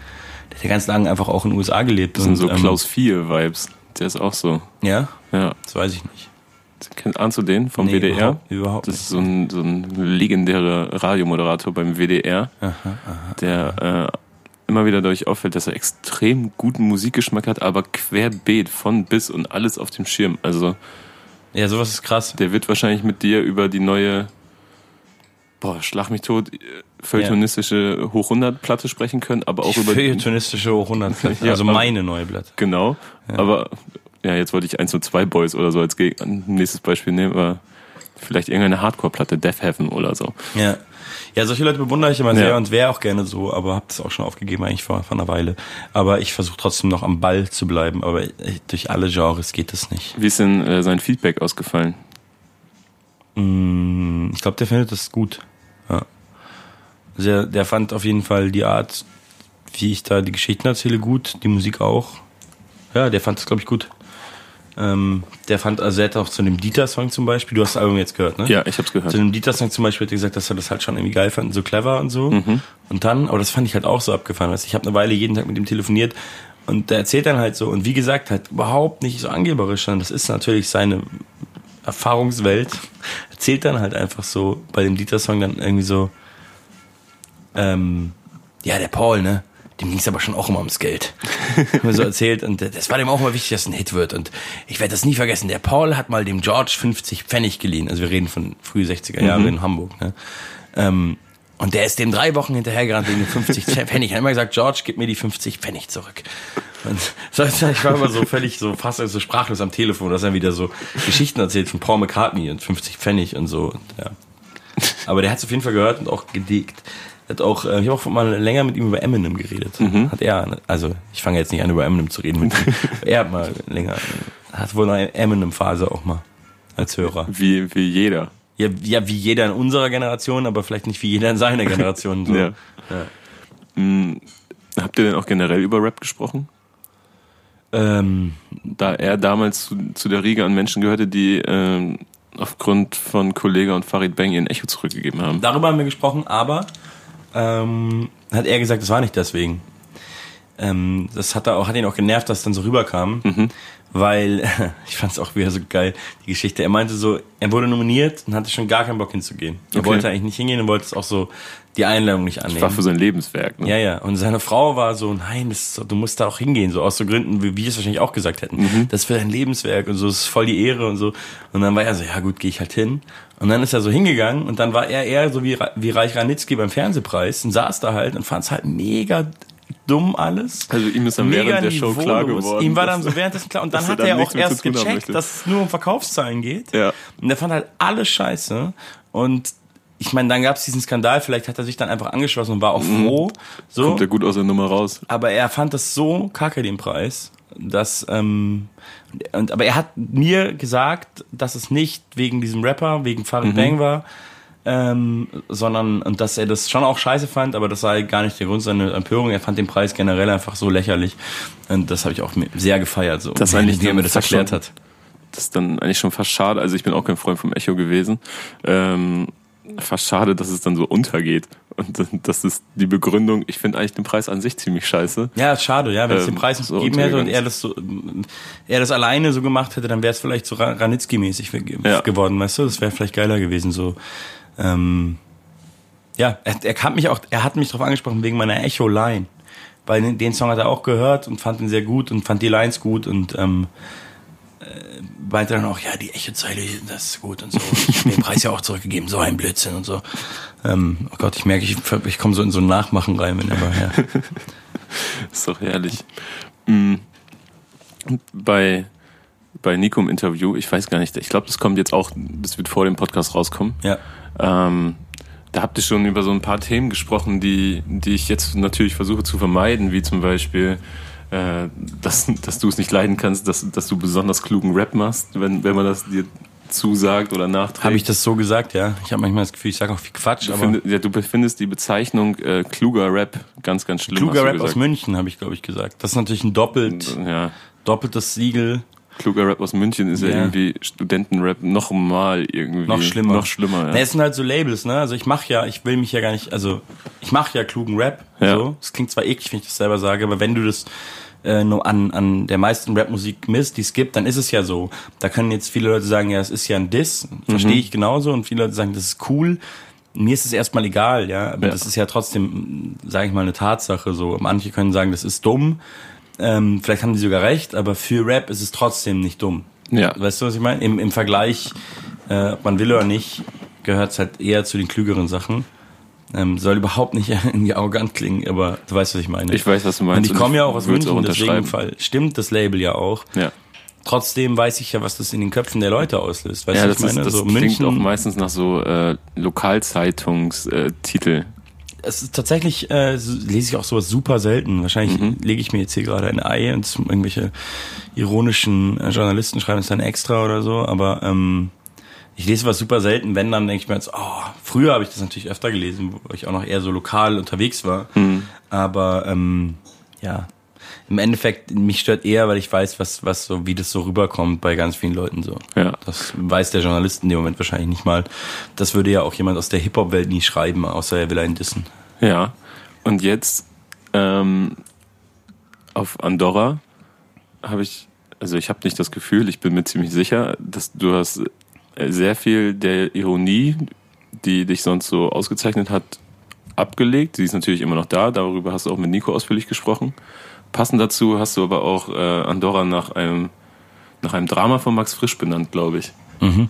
der hat ja ganz lange einfach auch in den USA gelebt. Das sind so ähm, Klaus 4 Vibes. Der ist auch so. Ja? Ja. Das weiß ich nicht. Ahnst du den vom nee, WDR? Überhaupt, überhaupt das ist so ein, so ein legendärer Radiomoderator beim WDR, aha, aha, der äh, immer wieder dadurch auffällt, dass er extrem guten Musikgeschmack hat, aber querbeet von bis und alles auf dem Schirm. Also ja, sowas ist krass. Der wird wahrscheinlich mit dir über die neue boah, schlag mich tot, feuilletonistische ja. Hoch 100 Platte sprechen können, aber auch die über feuilletonistische Hoch 100 Platte, also meine neue Platte. Genau, ja. aber ja, jetzt wollte ich eins und zwei Boys oder so als nächstes Beispiel nehmen, aber vielleicht irgendeine Hardcore-Platte, Death Heaven oder so. Ja. Ja, solche Leute bewundere ich immer ja. sehr und wäre auch gerne so, aber habe das auch schon aufgegeben eigentlich vor, vor einer Weile. Aber ich versuche trotzdem noch am Ball zu bleiben, aber durch alle Genres geht das nicht. Wie ist denn äh, sein Feedback ausgefallen? Mm, ich glaube, der findet das gut. Ja. Sehr, der fand auf jeden Fall die Art, wie ich da die Geschichten erzähle, gut, die Musik auch. Ja, der fand das, glaube ich, gut. Ähm, der fand, also er hat auch zu dem Dieter-Song zum Beispiel, du hast das Album jetzt gehört, ne? Ja, ich hab's gehört. Zu dem Dieter-Song zum Beispiel hat er gesagt, dass er das halt schon irgendwie geil fand, so clever und so. Mhm. Und dann, aber das fand ich halt auch so abgefahren. Weißt? Ich habe eine Weile jeden Tag mit ihm telefoniert und der erzählt dann halt so, und wie gesagt, halt überhaupt nicht so angeberisch, sondern das ist natürlich seine Erfahrungswelt. Erzählt dann halt einfach so bei dem Dieter-Song dann irgendwie so, ähm, ja, der Paul, ne? dem ging es aber schon auch immer ums Geld. mir so erzählt und das war dem auch immer wichtig, dass es ein Hit wird. Und ich werde das nie vergessen. Der Paul hat mal dem George 50 Pfennig geliehen. Also wir reden von früh 60er Jahren mhm. in Hamburg. Ne? Ähm, und der ist dem drei Wochen hinterhergerannt wegen den 50 Pfennig. Er hat immer gesagt, George, gib mir die 50 Pfennig zurück. Und ich war immer so völlig so fast so sprachlos am Telefon, dass er wieder so Geschichten erzählt von Paul McCartney und 50 Pfennig und so. Und, ja. Aber der hat es auf jeden Fall gehört und auch gedickt hat auch, äh, ich habe auch mal länger mit ihm über Eminem geredet. Mhm. Hat er, also ich fange jetzt nicht an über Eminem zu reden mit ihm. er hat mal länger, hat wohl eine Eminem-Phase auch mal als Hörer. Wie, wie jeder. Ja, ja, wie jeder in unserer Generation, aber vielleicht nicht wie jeder in seiner Generation. So. ja. ja. Mhm. Habt ihr denn auch generell über Rap gesprochen? Ähm, da er damals zu, zu der Riege an Menschen gehörte, die ähm, aufgrund von Kollega und Farid Bang ihren Echo zurückgegeben haben. Darüber haben wir gesprochen, aber ähm, hat er gesagt, das war nicht deswegen. Ähm, das hat, er auch, hat ihn auch genervt, dass es dann so rüberkam, mhm. Weil ich fand es auch wieder so geil, die Geschichte. Er meinte so, er wurde nominiert und hatte schon gar keinen Bock hinzugehen. Er okay. wollte eigentlich nicht hingehen und wollte es auch so die Einladung nicht annehmen. Das war für sein Lebenswerk. Ne? Ja, ja. Und seine Frau war so, nein, das, du musst da auch hingehen, so aus so Gründen, wie wir es wahrscheinlich auch gesagt hätten. Mhm. Das ist für dein Lebenswerk und so, das ist voll die Ehre und so. Und dann war er so, ja gut, gehe ich halt hin. Und dann ist er so hingegangen und dann war er eher so wie, wie Reich Ranitzky beim Fernsehpreis und saß da halt und fand es halt mega dumm alles. Also ihm ist dann Mega während der Show klar geworden. Ihm war dann so währenddessen klar. Und dann hat er, dann auch erst gecheckt, dass es nur um Verkaufszahlen geht. Ja. Und er fand halt alles scheiße. Und ich meine, dann gab es diesen Skandal, vielleicht hat er sich dann einfach angeschlossen und war auch mhm. froh. So. Kommt er gut aus der Nummer raus. Aber er fand das so kacke, den Preis, dass, ähm, und, aber er hat mir gesagt, dass es nicht wegen diesem Rapper, wegen Farid mhm. Bang war, ähm, sondern und dass er das schon auch scheiße fand, aber das sei gar nicht der Grund seiner Empörung. Er fand den Preis generell einfach so lächerlich und das habe ich auch sehr gefeiert, so das eigentlich, wie er mir das erklärt schon, hat. Das ist dann eigentlich schon fast schade. Also ich bin auch kein Freund vom Echo gewesen. Ähm, fast schade, dass es dann so untergeht. Und das ist die Begründung, ich finde eigentlich den Preis an sich ziemlich scheiße. Ja, schade, ja. Wenn es den ähm, Preis so gegeben hätte und er das so, er das alleine so gemacht hätte, dann wäre es vielleicht so Ranitzky-mäßig ja. geworden, weißt du? Das wäre vielleicht geiler gewesen, so. Ähm, ja, er, er hat mich auch, er hat mich darauf angesprochen wegen meiner Echo-Line. Weil den Song hat er auch gehört und fand ihn sehr gut und fand die Lines gut und ähm, äh, meinte dann auch, ja, die Echo-Zeile, das ist gut und so. Ich habe den Preis ja auch zurückgegeben, so ein Blödsinn und so. Ähm, oh Gott, ich merke, ich, ich komme so in so ein Nachmachen rein, wenn aber ja. ist doch herrlich. Mhm. Bei, bei Nico im Interview, ich weiß gar nicht, ich glaube, das kommt jetzt auch, das wird vor dem Podcast rauskommen. Ja. Ähm, da habt ihr schon über so ein paar Themen gesprochen, die, die ich jetzt natürlich versuche zu vermeiden, wie zum Beispiel äh, dass, dass du es nicht leiden kannst, dass, dass du besonders klugen Rap machst, wenn, wenn man das dir zusagt oder nachträgt. Habe ich das so gesagt, ja? Ich habe manchmal das Gefühl, ich sage auch viel Quatsch. Du, aber find, ja, du befindest die Bezeichnung äh, kluger Rap ganz, ganz schlimm. Kluger Rap aus München, habe ich, glaube ich, gesagt. Das ist natürlich ein doppelt, ja. doppeltes Siegel. Kluger Rap aus München ist ja, ja irgendwie Studentenrap noch mal irgendwie. Noch schlimmer. Noch schlimmer, ja. Na, es sind halt so Labels, ne? Also ich mache ja, ich will mich ja gar nicht, also ich mache ja klugen Rap. Ja. So. Das klingt zwar eklig, wenn ich das selber sage, aber wenn du das äh, nur an, an der meisten Rapmusik misst, die es gibt, dann ist es ja so. Da können jetzt viele Leute sagen, ja, es ist ja ein Diss, verstehe mhm. ich genauso, und viele Leute sagen, das ist cool. Mir ist es erstmal egal, ja, aber ja. das ist ja trotzdem, sage ich mal, eine Tatsache. So, manche können sagen, das ist dumm. Ähm, vielleicht haben die sogar recht, aber für Rap ist es trotzdem nicht dumm. Ja. Weißt du, was ich meine? Im, im Vergleich, äh, ob man will oder nicht, gehört es halt eher zu den klügeren Sachen. Ähm, soll überhaupt nicht irgendwie arrogant klingen, aber du weißt, was ich meine. Ich weiß, was du meinst. Und ich komme ja auch aus München, deswegen Fall stimmt das Label ja auch. Ja. Trotzdem weiß ich ja, was das in den Köpfen der Leute auslöst. Weißt ja, du, das, ich meine? Ist, das so, klingt München, auch meistens nach so äh, Lokalzeitungstitel. Es ist tatsächlich, äh, lese ich auch sowas super selten. Wahrscheinlich mhm. lege ich mir jetzt hier gerade ein Ei und irgendwelche ironischen äh, Journalisten schreiben es dann extra oder so, aber ähm, ich lese was super selten, wenn, dann denke ich mir jetzt, oh, früher habe ich das natürlich öfter gelesen, wo ich auch noch eher so lokal unterwegs war. Mhm. Aber ähm, ja, im Endeffekt, mich stört eher, weil ich weiß, was, was so, wie das so rüberkommt bei ganz vielen Leuten so. Ja. Das weiß der Journalist in dem Moment wahrscheinlich nicht mal. Das würde ja auch jemand aus der Hip-Hop-Welt nie schreiben, außer er will einen dissen. Ja. Und jetzt ähm, auf Andorra habe ich, also ich habe nicht das Gefühl, ich bin mir ziemlich sicher, dass du hast sehr viel der Ironie, die dich sonst so ausgezeichnet hat, abgelegt. Sie ist natürlich immer noch da. Darüber hast du auch mit Nico ausführlich gesprochen. Passend dazu hast du aber auch äh, Andorra nach einem, nach einem Drama von Max Frisch benannt, glaube ich. Mhm.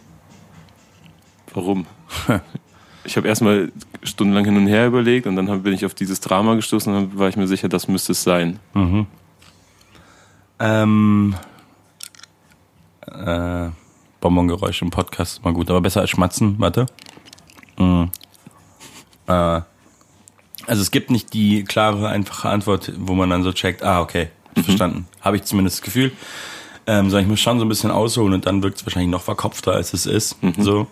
Warum? ich habe erstmal stundenlang hin und her überlegt und dann bin ich auf dieses Drama gestoßen und dann war ich mir sicher, das müsste es sein. Mhm. Ähm, äh, Bonbongeräusche im Podcast mal gut, aber besser als Schmatzen, warte. Mhm. Äh, also es gibt nicht die klare, einfache Antwort, wo man dann so checkt, ah, okay, mhm. verstanden. Habe ich zumindest das Gefühl. Ähm, sondern ich muss schon so ein bisschen ausholen und dann wirkt es wahrscheinlich noch verkopfter, als es ist. Mhm. So.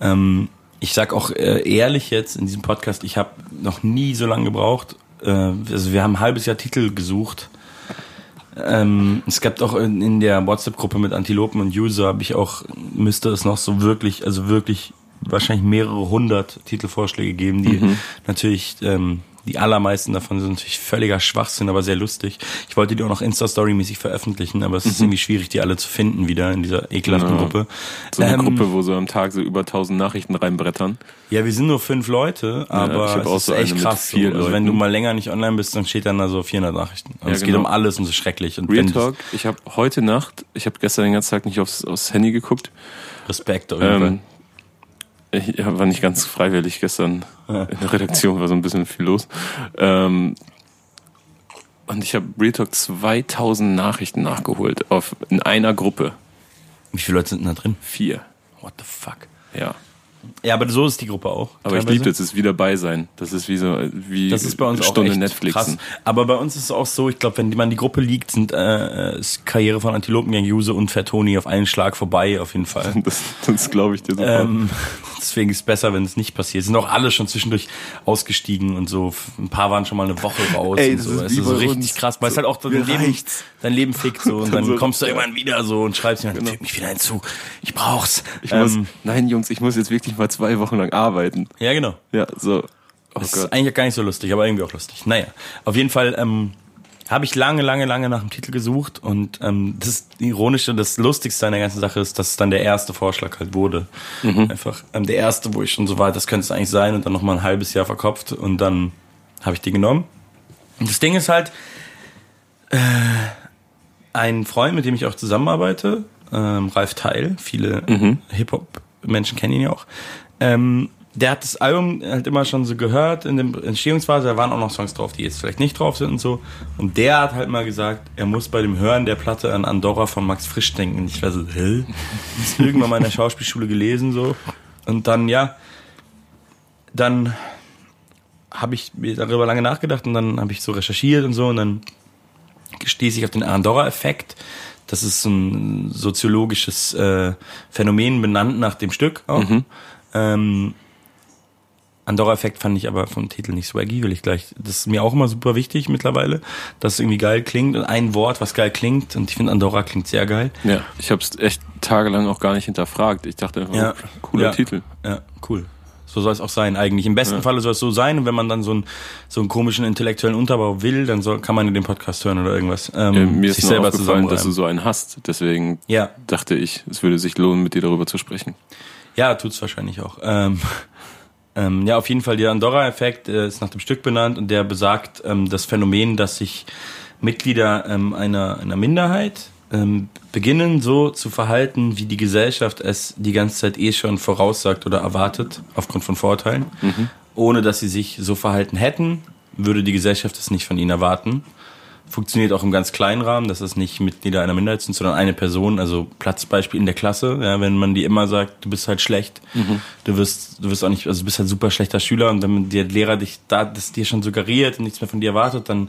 Ähm, ich sag auch äh, ehrlich jetzt in diesem Podcast, ich habe noch nie so lange gebraucht. Äh, also wir haben ein halbes Jahr Titel gesucht ähm, es gab auch in, in der WhatsApp-Gruppe mit Antilopen und User, habe ich auch, müsste es noch so wirklich, also wirklich wahrscheinlich mehrere hundert Titelvorschläge geben, die mhm. natürlich ähm, die allermeisten davon sind natürlich völliger Schwachsinn, aber sehr lustig. Ich wollte die auch noch Insta-Story-mäßig veröffentlichen, aber es ist mhm. irgendwie schwierig, die alle zu finden wieder in dieser ekelhaften ja. Gruppe. So eine ähm, Gruppe, wo so am Tag so über tausend Nachrichten reinbrettern. Ja, wir sind nur fünf Leute, aber ja, es ist so echt krass. So. Also wenn du mal länger nicht online bist, dann steht dann da so 400 Nachrichten. Und ja, es genau. geht um alles und ist schrecklich. Und Real Talk, ich habe heute Nacht, ich habe gestern den ganzen Tag nicht aufs, aufs Handy geguckt. Respekt auf jeden ähm, Fall ich war nicht ganz freiwillig gestern in der Redaktion, war so ein bisschen viel los. Ähm, und ich habe Real Talk 2000 Nachrichten nachgeholt auf, in einer Gruppe. Wie viele Leute sind denn da drin? Vier. What the fuck? Ja. Ja, aber so ist die Gruppe auch. Aber teilweise. ich liebe das, es wieder bei sein. Das ist wie so wie das ist bei uns Stunde Netflix. Krass. Aber bei uns ist es auch so, ich glaube, wenn man die Gruppe liegt, sind äh, ist Karriere von Antilopengang, Juse und Fertoni auf einen Schlag vorbei, auf jeden Fall. Das, das glaube ich dir sofort. Ähm, deswegen ist es besser, wenn es nicht passiert. Sind auch alle schon zwischendurch ausgestiegen und so. Ein paar waren schon mal eine Woche raus Ey, das und so. Ist es ist so richtig krass, weil es halt auch dein Leben, dein Leben fickt so und dann, so kommst du irgendwann wieder so und schreibst mir, genau. mich wieder hinzu. Ich brauch's. Ich ähm, muss, nein, Jungs, ich muss jetzt wirklich mal zwei Wochen lang arbeiten. Ja, genau. Ja, so. Oh das Gott. ist eigentlich gar nicht so lustig, aber irgendwie auch lustig. Naja, auf jeden Fall ähm, habe ich lange, lange, lange nach dem Titel gesucht und ähm, das Ironische, das Lustigste an der ganzen Sache ist, dass es dann der erste Vorschlag halt wurde. Mhm. Einfach ähm, der erste, wo ich schon so war, das könnte es eigentlich sein und dann noch mal ein halbes Jahr verkopft und dann habe ich die genommen. Und das Ding ist halt, äh, ein Freund, mit dem ich auch zusammenarbeite, ähm, Ralf Teil, viele mhm. Hip-Hop-Menschen kennen ihn ja auch, ähm, der hat das Album halt immer schon so gehört in der Entstehungsphase. Da waren auch noch Songs drauf, die jetzt vielleicht nicht drauf sind und so. Und der hat halt mal gesagt, er muss bei dem Hören der Platte an Andorra von Max Frisch denken. Und ich war so, hä? Das irgendwann mal in der Schauspielschule gelesen so. Und dann, ja, dann habe ich mir darüber lange nachgedacht und dann habe ich so recherchiert und so und dann stieß ich auf den Andorra-Effekt das ist ein soziologisches äh, Phänomen benannt nach dem Stück auch. Mhm. Ähm, Andorra-Effekt fand ich aber vom Titel nicht swaggy, will ich gleich. Das ist mir auch immer super wichtig mittlerweile, dass es irgendwie geil klingt und ein Wort, was geil klingt. Und ich finde Andorra klingt sehr geil. Ja, ich habe es echt tagelang auch gar nicht hinterfragt. Ich dachte einfach, ja. cooler ja. Titel. Ja, cool. So soll es auch sein eigentlich. Im besten ja. Falle soll es so sein. Und wenn man dann so einen, so einen komischen intellektuellen Unterbau will, dann soll, kann man in den Podcast hören oder irgendwas. Ähm, ja, mir ist selber aufgefallen, dass du so einen hast. Deswegen ja. dachte ich, es würde sich lohnen, mit dir darüber zu sprechen. Ja, tut's wahrscheinlich auch. Ähm, ähm, ja, auf jeden Fall, der Andorra-Effekt äh, ist nach dem Stück benannt und der besagt ähm, das Phänomen, dass sich Mitglieder ähm, einer, einer Minderheit ähm, beginnen so zu verhalten, wie die Gesellschaft es die ganze Zeit eh schon voraussagt oder erwartet, aufgrund von Vorurteilen. Mhm. Ohne dass sie sich so verhalten hätten, würde die Gesellschaft es nicht von ihnen erwarten funktioniert auch im ganz kleinen Rahmen, dass es nicht Mitglieder einer Minderheit sind, sondern eine Person, also Platzbeispiel in der Klasse, ja, wenn man dir immer sagt, du bist halt schlecht, mhm. du wirst, du wirst auch nicht, also du bist halt super schlechter Schüler und wenn der Lehrer dich da, das dir schon suggeriert und nichts mehr von dir erwartet, dann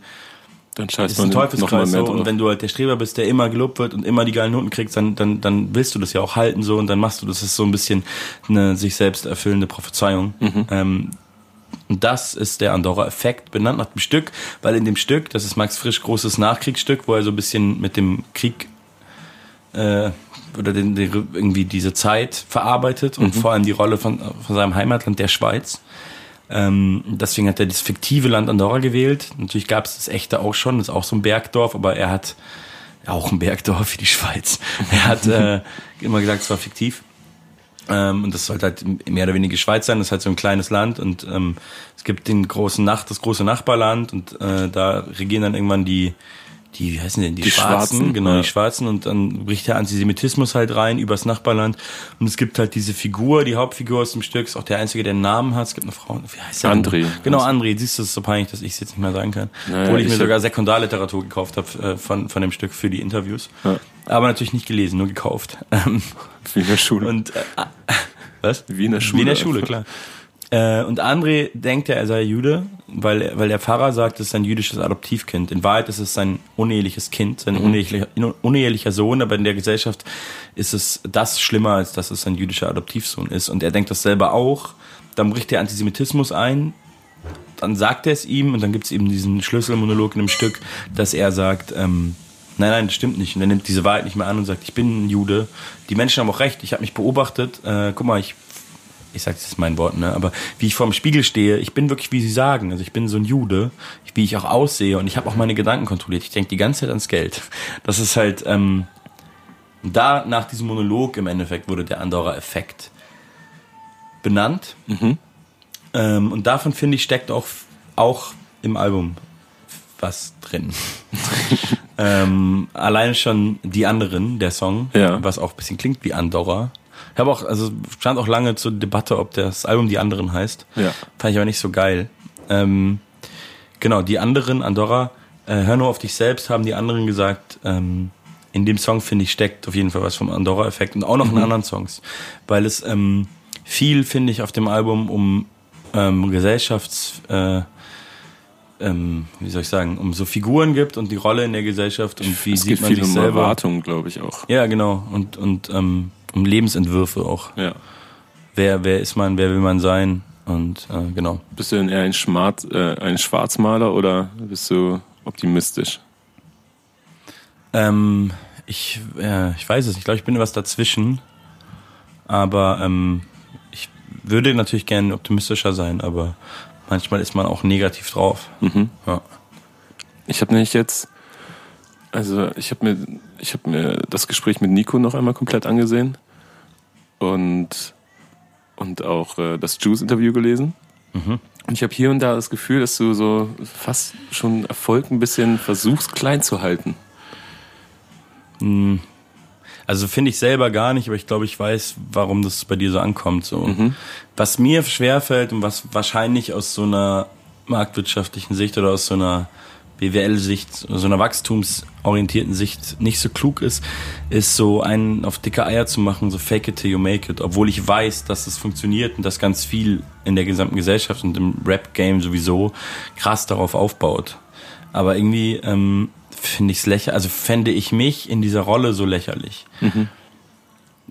dann scheißt man ein Teufelskreis so. Und wenn du halt der Streber bist, der immer gelobt wird und immer die geilen Noten kriegst, dann, dann, dann willst du das ja auch halten so und dann machst du das. Das ist so ein bisschen eine sich selbst erfüllende Prophezeiung. Mhm. Ähm, und das ist der Andorra-Effekt, benannt nach dem Stück, weil in dem Stück, das ist Max Frisch großes Nachkriegsstück, wo er so ein bisschen mit dem Krieg äh, oder den, den, irgendwie diese Zeit verarbeitet und mhm. vor allem die Rolle von, von seinem Heimatland, der Schweiz. Ähm, deswegen hat er das fiktive Land Andorra gewählt. Natürlich gab es das echte auch schon, das ist auch so ein Bergdorf, aber er hat auch ein Bergdorf wie die Schweiz. Er hat äh, immer gesagt, es war fiktiv. Ähm, und das sollte halt mehr oder weniger Schweiz sein, das ist halt so ein kleines Land und ähm, es gibt den großen Nach das große Nachbarland und äh, da regieren dann irgendwann die, die, wie heißen denn, die, die Schwarzen, Schwarzen, genau, ja. die Schwarzen und dann bricht der Antisemitismus halt rein übers Nachbarland und es gibt halt diese Figur, die Hauptfigur aus dem Stück, ist auch der einzige, der einen Namen hat, es gibt eine Frau, wie heißt der? André. Genau, André, siehst du, es ist so peinlich, dass ich es jetzt nicht mehr sagen kann. Naja, Obwohl ich, ich mir sogar Sekundarliteratur gekauft habe äh, von, von dem Stück für die Interviews. Ja. Aber natürlich nicht gelesen, nur gekauft. Wie in der Schule. Und, äh, was? Wie in der Schule. Wie in der Schule, klar. Äh, und André denkt ja, er sei Jude, weil, weil der Pfarrer sagt, es ist ein jüdisches Adoptivkind. In Wahrheit ist es sein uneheliches Kind, sein mhm. unehelicher, unehelicher Sohn, aber in der Gesellschaft ist es das schlimmer, als dass es ein jüdischer Adoptivsohn ist. Und er denkt das selber auch. Dann bricht der Antisemitismus ein, dann sagt er es ihm und dann gibt es eben diesen Schlüsselmonolog in dem Stück, dass er sagt, ähm, Nein, nein, das stimmt nicht. Und er nimmt diese Wahrheit nicht mehr an und sagt, ich bin ein Jude. Die Menschen haben auch recht. Ich habe mich beobachtet. Äh, guck mal, ich, ich sage jetzt mein Wort, ne? Aber wie ich vor dem Spiegel stehe, ich bin wirklich, wie sie sagen. Also ich bin so ein Jude, wie ich auch aussehe und ich habe auch meine Gedanken kontrolliert. Ich denke die ganze Zeit ans Geld. Das ist halt ähm, da nach diesem Monolog im Endeffekt wurde der Andorra-Effekt benannt. Mhm. Ähm, und davon finde ich steckt auch auch im Album was drin. ähm, alleine schon die anderen, der Song, ja. was auch ein bisschen klingt wie Andorra. Ich habe auch, also stand auch lange zur Debatte, ob das Album die anderen heißt. Ja. Fand ich aber nicht so geil. Ähm, genau, die anderen, Andorra, äh, hör nur auf dich selbst, haben die anderen gesagt. Ähm, in dem Song, finde ich, steckt auf jeden Fall was vom Andorra-Effekt und auch noch mhm. in anderen Songs. Weil es ähm, viel, finde ich, auf dem Album um ähm, Gesellschafts... Äh, ähm, wie soll ich sagen, um so Figuren gibt und die Rolle in der Gesellschaft und wie es sieht man sich um selber. Erwartungen, glaube ich auch. Ja, genau und und ähm, um Lebensentwürfe auch. Ja. Wer wer ist man, wer will man sein und äh, genau. Bist du denn eher ein, Schmart, äh, ein Schwarzmaler oder bist du optimistisch? Ähm, ich äh, ich weiß es. Ich glaube, ich bin was dazwischen, aber ähm, ich würde natürlich gerne optimistischer sein, aber manchmal ist man auch negativ drauf. Mhm. Ja. Ich habe nämlich jetzt, also ich habe mir, ich habe mir das Gespräch mit Nico noch einmal komplett angesehen und und auch äh, das Juice-Interview gelesen. Mhm. Und ich habe hier und da das Gefühl, dass du so fast schon Erfolg ein bisschen versuchst klein zu halten. Mhm. Also finde ich selber gar nicht, aber ich glaube, ich weiß, warum das bei dir so ankommt. So. Mhm. Was mir schwerfällt und was wahrscheinlich aus so einer marktwirtschaftlichen Sicht oder aus so einer BWL-Sicht, so einer wachstumsorientierten Sicht nicht so klug ist, ist so einen auf dicke Eier zu machen, so fake it till you make it, obwohl ich weiß, dass es funktioniert und dass ganz viel in der gesamten Gesellschaft und im Rap-Game sowieso krass darauf aufbaut. Aber irgendwie ähm, finde ich es lächerlich, also fände ich mich in dieser Rolle so lächerlich. Mhm.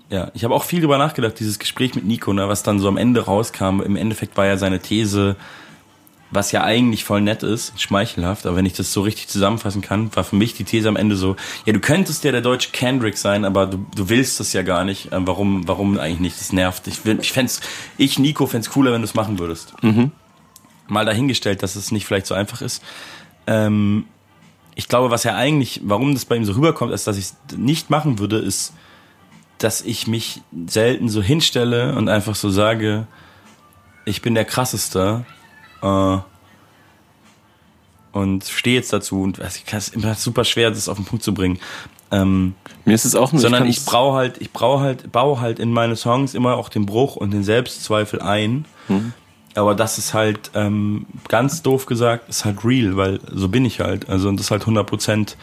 Ja, ich habe auch viel drüber nachgedacht, dieses Gespräch mit Nico, ne, was dann so am Ende rauskam. Im Endeffekt war ja seine These, was ja eigentlich voll nett ist, schmeichelhaft, aber wenn ich das so richtig zusammenfassen kann, war für mich die These am Ende so, ja, du könntest ja der deutsche Kendrick sein, aber du, du willst das ja gar nicht. Ähm, warum, warum eigentlich nicht? Das nervt. Ich, ich fänd's, ich, Nico, fände cooler, wenn du es machen würdest. Mhm. Mal dahingestellt, dass es nicht vielleicht so einfach ist. Ähm, ich glaube, was er eigentlich, warum das bei ihm so rüberkommt, ist, dass ich es nicht machen würde, ist, dass ich mich selten so hinstelle und einfach so sage, ich bin der krasseste äh, und stehe jetzt dazu und es ist immer super schwer, das auf den Punkt zu bringen. Ähm, Mir ist es auch nicht. Sondern ich, ich brauche halt, ich brauche halt, baue halt in meine Songs immer auch den Bruch und den Selbstzweifel ein. Mhm. Aber das ist halt, ähm, ganz doof gesagt, ist halt real, weil so bin ich halt. Also und das ist halt 100%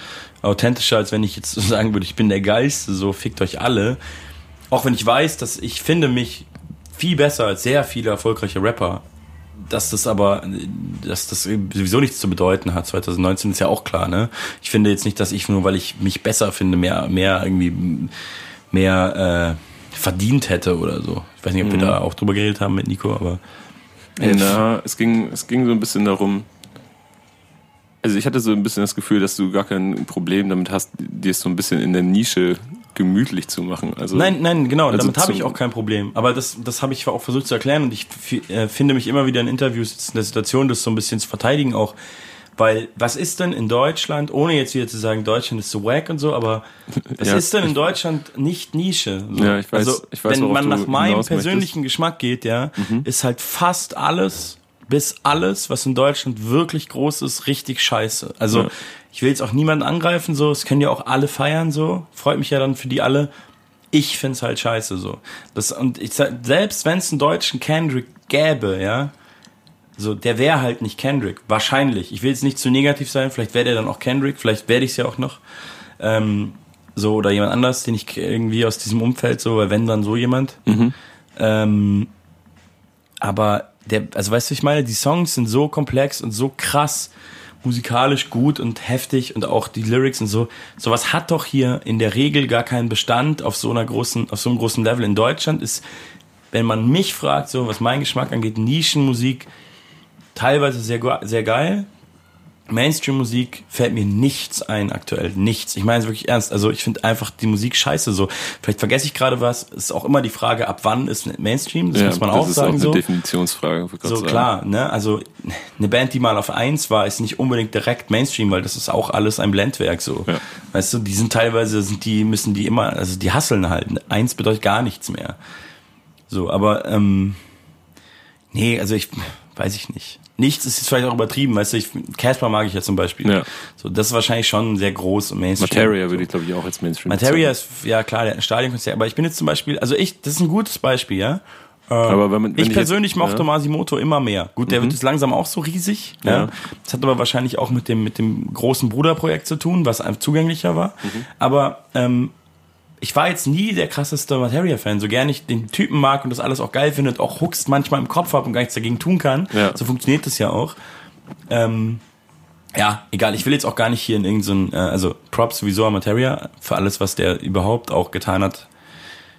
authentischer, als wenn ich jetzt sagen würde, ich bin der Geist, so fickt euch alle. Auch wenn ich weiß, dass ich finde mich viel besser als sehr viele erfolgreiche Rapper. Dass das aber, dass das sowieso nichts zu bedeuten hat. 2019 ist ja auch klar, ne? Ich finde jetzt nicht, dass ich nur, weil ich mich besser finde, mehr, mehr irgendwie, mehr äh, verdient hätte oder so. Ich weiß nicht, ob mhm. wir da auch drüber geredet haben mit Nico, aber ja, es ging, es ging so ein bisschen darum, also ich hatte so ein bisschen das Gefühl, dass du gar kein Problem damit hast, dir so ein bisschen in der Nische gemütlich zu machen. Also, nein, nein, genau, also damit habe ich auch kein Problem. Aber das, das habe ich auch versucht zu erklären und ich äh, finde mich immer wieder in Interviews in der Situation, das so ein bisschen zu verteidigen auch. Weil was ist denn in Deutschland, ohne jetzt wieder zu sagen, Deutschland ist so wack und so, aber was ja, ist denn in Deutschland nicht Nische? So? Ja, ich weiß, also, ich weiß, wenn man nach meinem persönlichen möchtest. Geschmack geht, ja, mhm. ist halt fast alles bis alles, was in Deutschland wirklich groß ist, richtig scheiße. Also ja. Ich will jetzt auch niemanden angreifen, so, es können ja auch alle feiern, so, freut mich ja dann für die alle. Ich find's halt scheiße, so. Das, und ich selbst wenn es einen deutschen Kendrick gäbe, ja, so, der wäre halt nicht Kendrick. Wahrscheinlich. Ich will jetzt nicht zu negativ sein. Vielleicht wäre der dann auch Kendrick. Vielleicht werde ich es ja auch noch. Ähm, so, oder jemand anders, den ich irgendwie aus diesem Umfeld so, weil wenn dann so jemand. Mhm. Ähm, aber der, also weißt du, ich meine, die Songs sind so komplex und so krass musikalisch gut und heftig und auch die Lyrics und so. Sowas hat doch hier in der Regel gar keinen Bestand auf so einer großen, auf so einem großen Level. In Deutschland ist, wenn man mich fragt, so was mein Geschmack angeht, Nischenmusik teilweise sehr, sehr geil. Mainstream-Musik fällt mir nichts ein aktuell. Nichts. Ich meine es wirklich ernst. Also ich finde einfach die Musik scheiße so. Vielleicht vergesse ich gerade was. Es ist auch immer die Frage, ab wann ist Mainstream? Das ja, muss man auch sagen. Das ist auch eine so. Definitionsfrage. So sagen. klar, ne? Also eine Band, die mal auf eins war, ist nicht unbedingt direkt Mainstream, weil das ist auch alles ein Blendwerk so. Ja. Weißt du, die sind teilweise, sind die, müssen die immer, also die hasseln halt. Eins bedeutet gar nichts mehr. So, aber ähm, nee, also ich weiß ich nicht nichts ist jetzt vielleicht auch übertrieben, weißt du, ich, Casper mag ich ja zum Beispiel. Ja. So, das ist wahrscheinlich schon sehr groß und Mainstream. Materia würde ich glaube ich auch als Mainstream Materia ist, ja klar, der Stadionkonzert, aber ich bin jetzt zum Beispiel, also ich, das ist ein gutes Beispiel, ja. Ähm, aber wenn man, wenn ich, ich persönlich jetzt, mochte ja. Masimoto immer mehr. Gut, der mhm. wird jetzt langsam auch so riesig. Ja. ja. Das hat aber wahrscheinlich auch mit dem mit dem großen Bruderprojekt zu tun, was einfach zugänglicher war. Mhm. Aber ähm, ich war jetzt nie der krasseste Materia-Fan, so gern ich den Typen mag und das alles auch geil finde und auch Hooks manchmal im Kopf habe und gar nichts dagegen tun kann. Ja. So funktioniert das ja auch. Ähm, ja, egal, ich will jetzt auch gar nicht hier in irgendeinen, äh, also Props sowieso an Materia für alles, was der überhaupt auch getan hat.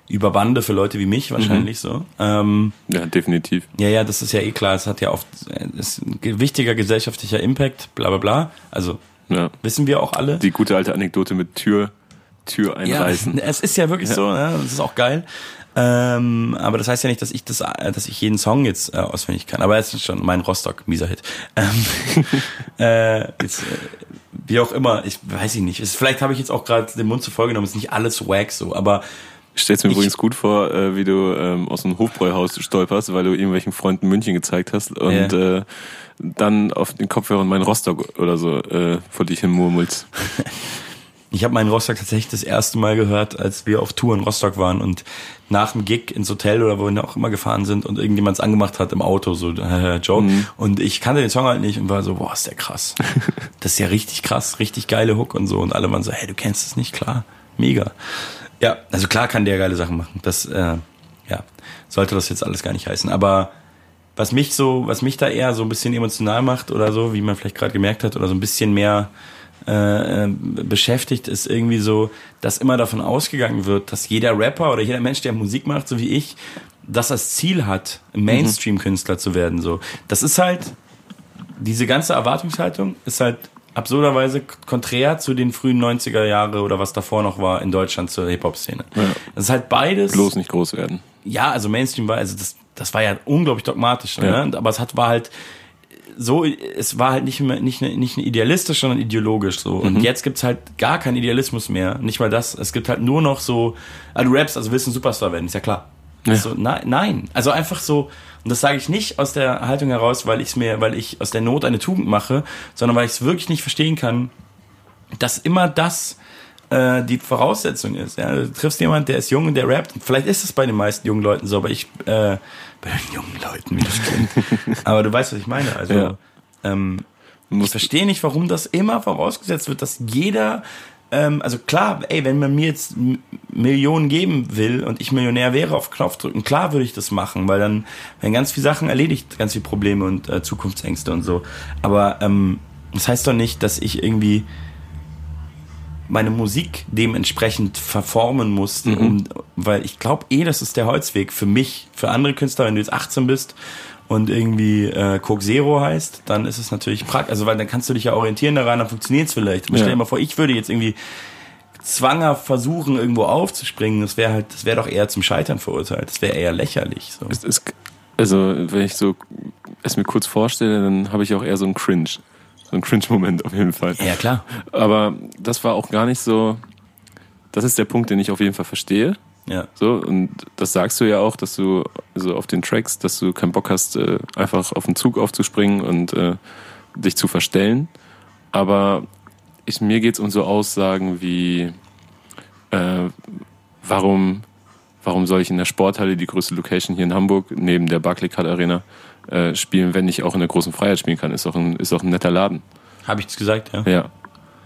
Über Bande für Leute wie mich wahrscheinlich mhm. so. Ähm, ja, definitiv. Ja, ja, das ist ja eh klar. Es hat ja oft äh, ist ein wichtiger gesellschaftlicher Impact, bla bla bla. Also ja. wissen wir auch alle. Die gute alte Anekdote mit Tür Tür einreißen. Ja, es ist ja wirklich ja. so, ja, das ist auch geil. Ähm, aber das heißt ja nicht, dass ich das, dass ich jeden Song jetzt äh, auswendig kann. Aber es ist schon mein Rostock mieser Hit. Ähm, äh, jetzt, äh, wie auch immer, ich weiß ich nicht. Es, vielleicht habe ich jetzt auch gerade den Mund zu voll genommen. Es ist nicht alles wack so, aber stell's mir ich, übrigens gut vor, äh, wie du ähm, aus einem Hofbräuhaus stolperst, weil du irgendwelchen Freunden München gezeigt hast und yeah. äh, dann auf den Kopfhörern meinen Rostock oder so äh, vor dich hin murmelst. Ich habe meinen Rostock tatsächlich das erste Mal gehört, als wir auf Tour in Rostock waren und nach dem Gig ins Hotel oder wo wir auch immer gefahren sind und irgendjemand es angemacht hat im Auto, so äh, Joe. Mhm. Und ich kannte den Song halt nicht und war so, boah, ist der krass. das ist ja richtig krass, richtig geile Hook und so. Und alle waren so, hey, du kennst es nicht, klar. Mega. Ja, also klar kann der geile Sachen machen. Das, äh, ja, sollte das jetzt alles gar nicht heißen. Aber was mich so, was mich da eher so ein bisschen emotional macht oder so, wie man vielleicht gerade gemerkt hat, oder so ein bisschen mehr äh, beschäftigt, ist irgendwie so, dass immer davon ausgegangen wird, dass jeder Rapper oder jeder Mensch, der Musik macht, so wie ich, das als Ziel hat, Mainstream-Künstler zu werden. So, das ist halt diese ganze Erwartungshaltung ist halt absurderweise konträr zu den frühen 90er Jahre oder was davor noch war in Deutschland zur Hip-Hop-Szene. Ja. Das ist halt beides. Bloß nicht groß werden. Ja, also Mainstream war, also das, das war ja unglaublich dogmatisch, ja. ne? aber es hat, war halt so, es war halt nicht mehr, nicht, nicht idealistisch, sondern ideologisch so. Und mhm. jetzt gibt's halt gar keinen Idealismus mehr. Nicht mal das. Es gibt halt nur noch so, ah, du rappst, also willst ein Superstar werden, ist ja klar. Ja. So, nein, nein. Also einfach so, und das sage ich nicht aus der Haltung heraus, weil ich mir, weil ich aus der Not eine Tugend mache, sondern weil ich es wirklich nicht verstehen kann, dass immer das äh, die Voraussetzung ist. Ja? Du triffst jemanden, der ist jung und der rappt. Vielleicht ist es bei den meisten jungen Leuten so, aber ich äh, bei den jungen Leuten, wie das klingt. aber du weißt, was ich meine. Also ja. ähm, ich verstehe nicht, warum das immer vorausgesetzt wird, dass jeder ähm, also klar, ey, wenn man mir jetzt Millionen geben will und ich Millionär wäre auf Knopf drücken, klar würde ich das machen, weil dann werden ganz viele Sachen erledigt, ganz viele Probleme und äh, Zukunftsängste und so. Aber ähm, das heißt doch nicht, dass ich irgendwie meine Musik dementsprechend verformen musste, mhm. um, weil ich glaube eh, das ist der Holzweg für mich, für andere Künstler, wenn du jetzt 18 bist und irgendwie äh, Coke Zero heißt, dann ist es natürlich praktisch, also weil dann kannst du dich ja orientieren daran, dann funktioniert es vielleicht. Ja. Stell dir mal vor, ich würde jetzt irgendwie zwanger versuchen, irgendwo aufzuspringen, das wäre halt, das wäre doch eher zum Scheitern verurteilt. Das wäre eher lächerlich. So. Es ist, also, wenn ich so es mir kurz vorstelle, dann habe ich auch eher so einen Cringe. So einen Cringe-Moment auf jeden Fall. Ja, klar. Aber das war auch gar nicht so. Das ist der Punkt, den ich auf jeden Fall verstehe. Ja. So, und das sagst du ja auch, dass du also auf den Tracks, dass du keinen Bock hast, äh, einfach auf den Zug aufzuspringen und äh, dich zu verstellen. Aber ich, mir geht es um so Aussagen wie, äh, warum, warum soll ich in der Sporthalle, die größte Location hier in Hamburg, neben der Barclaycard Arena, äh, spielen, wenn ich auch in der großen Freiheit spielen kann? Ist auch ein, ist auch ein netter Laden. Habe ich es gesagt, ja. Ja.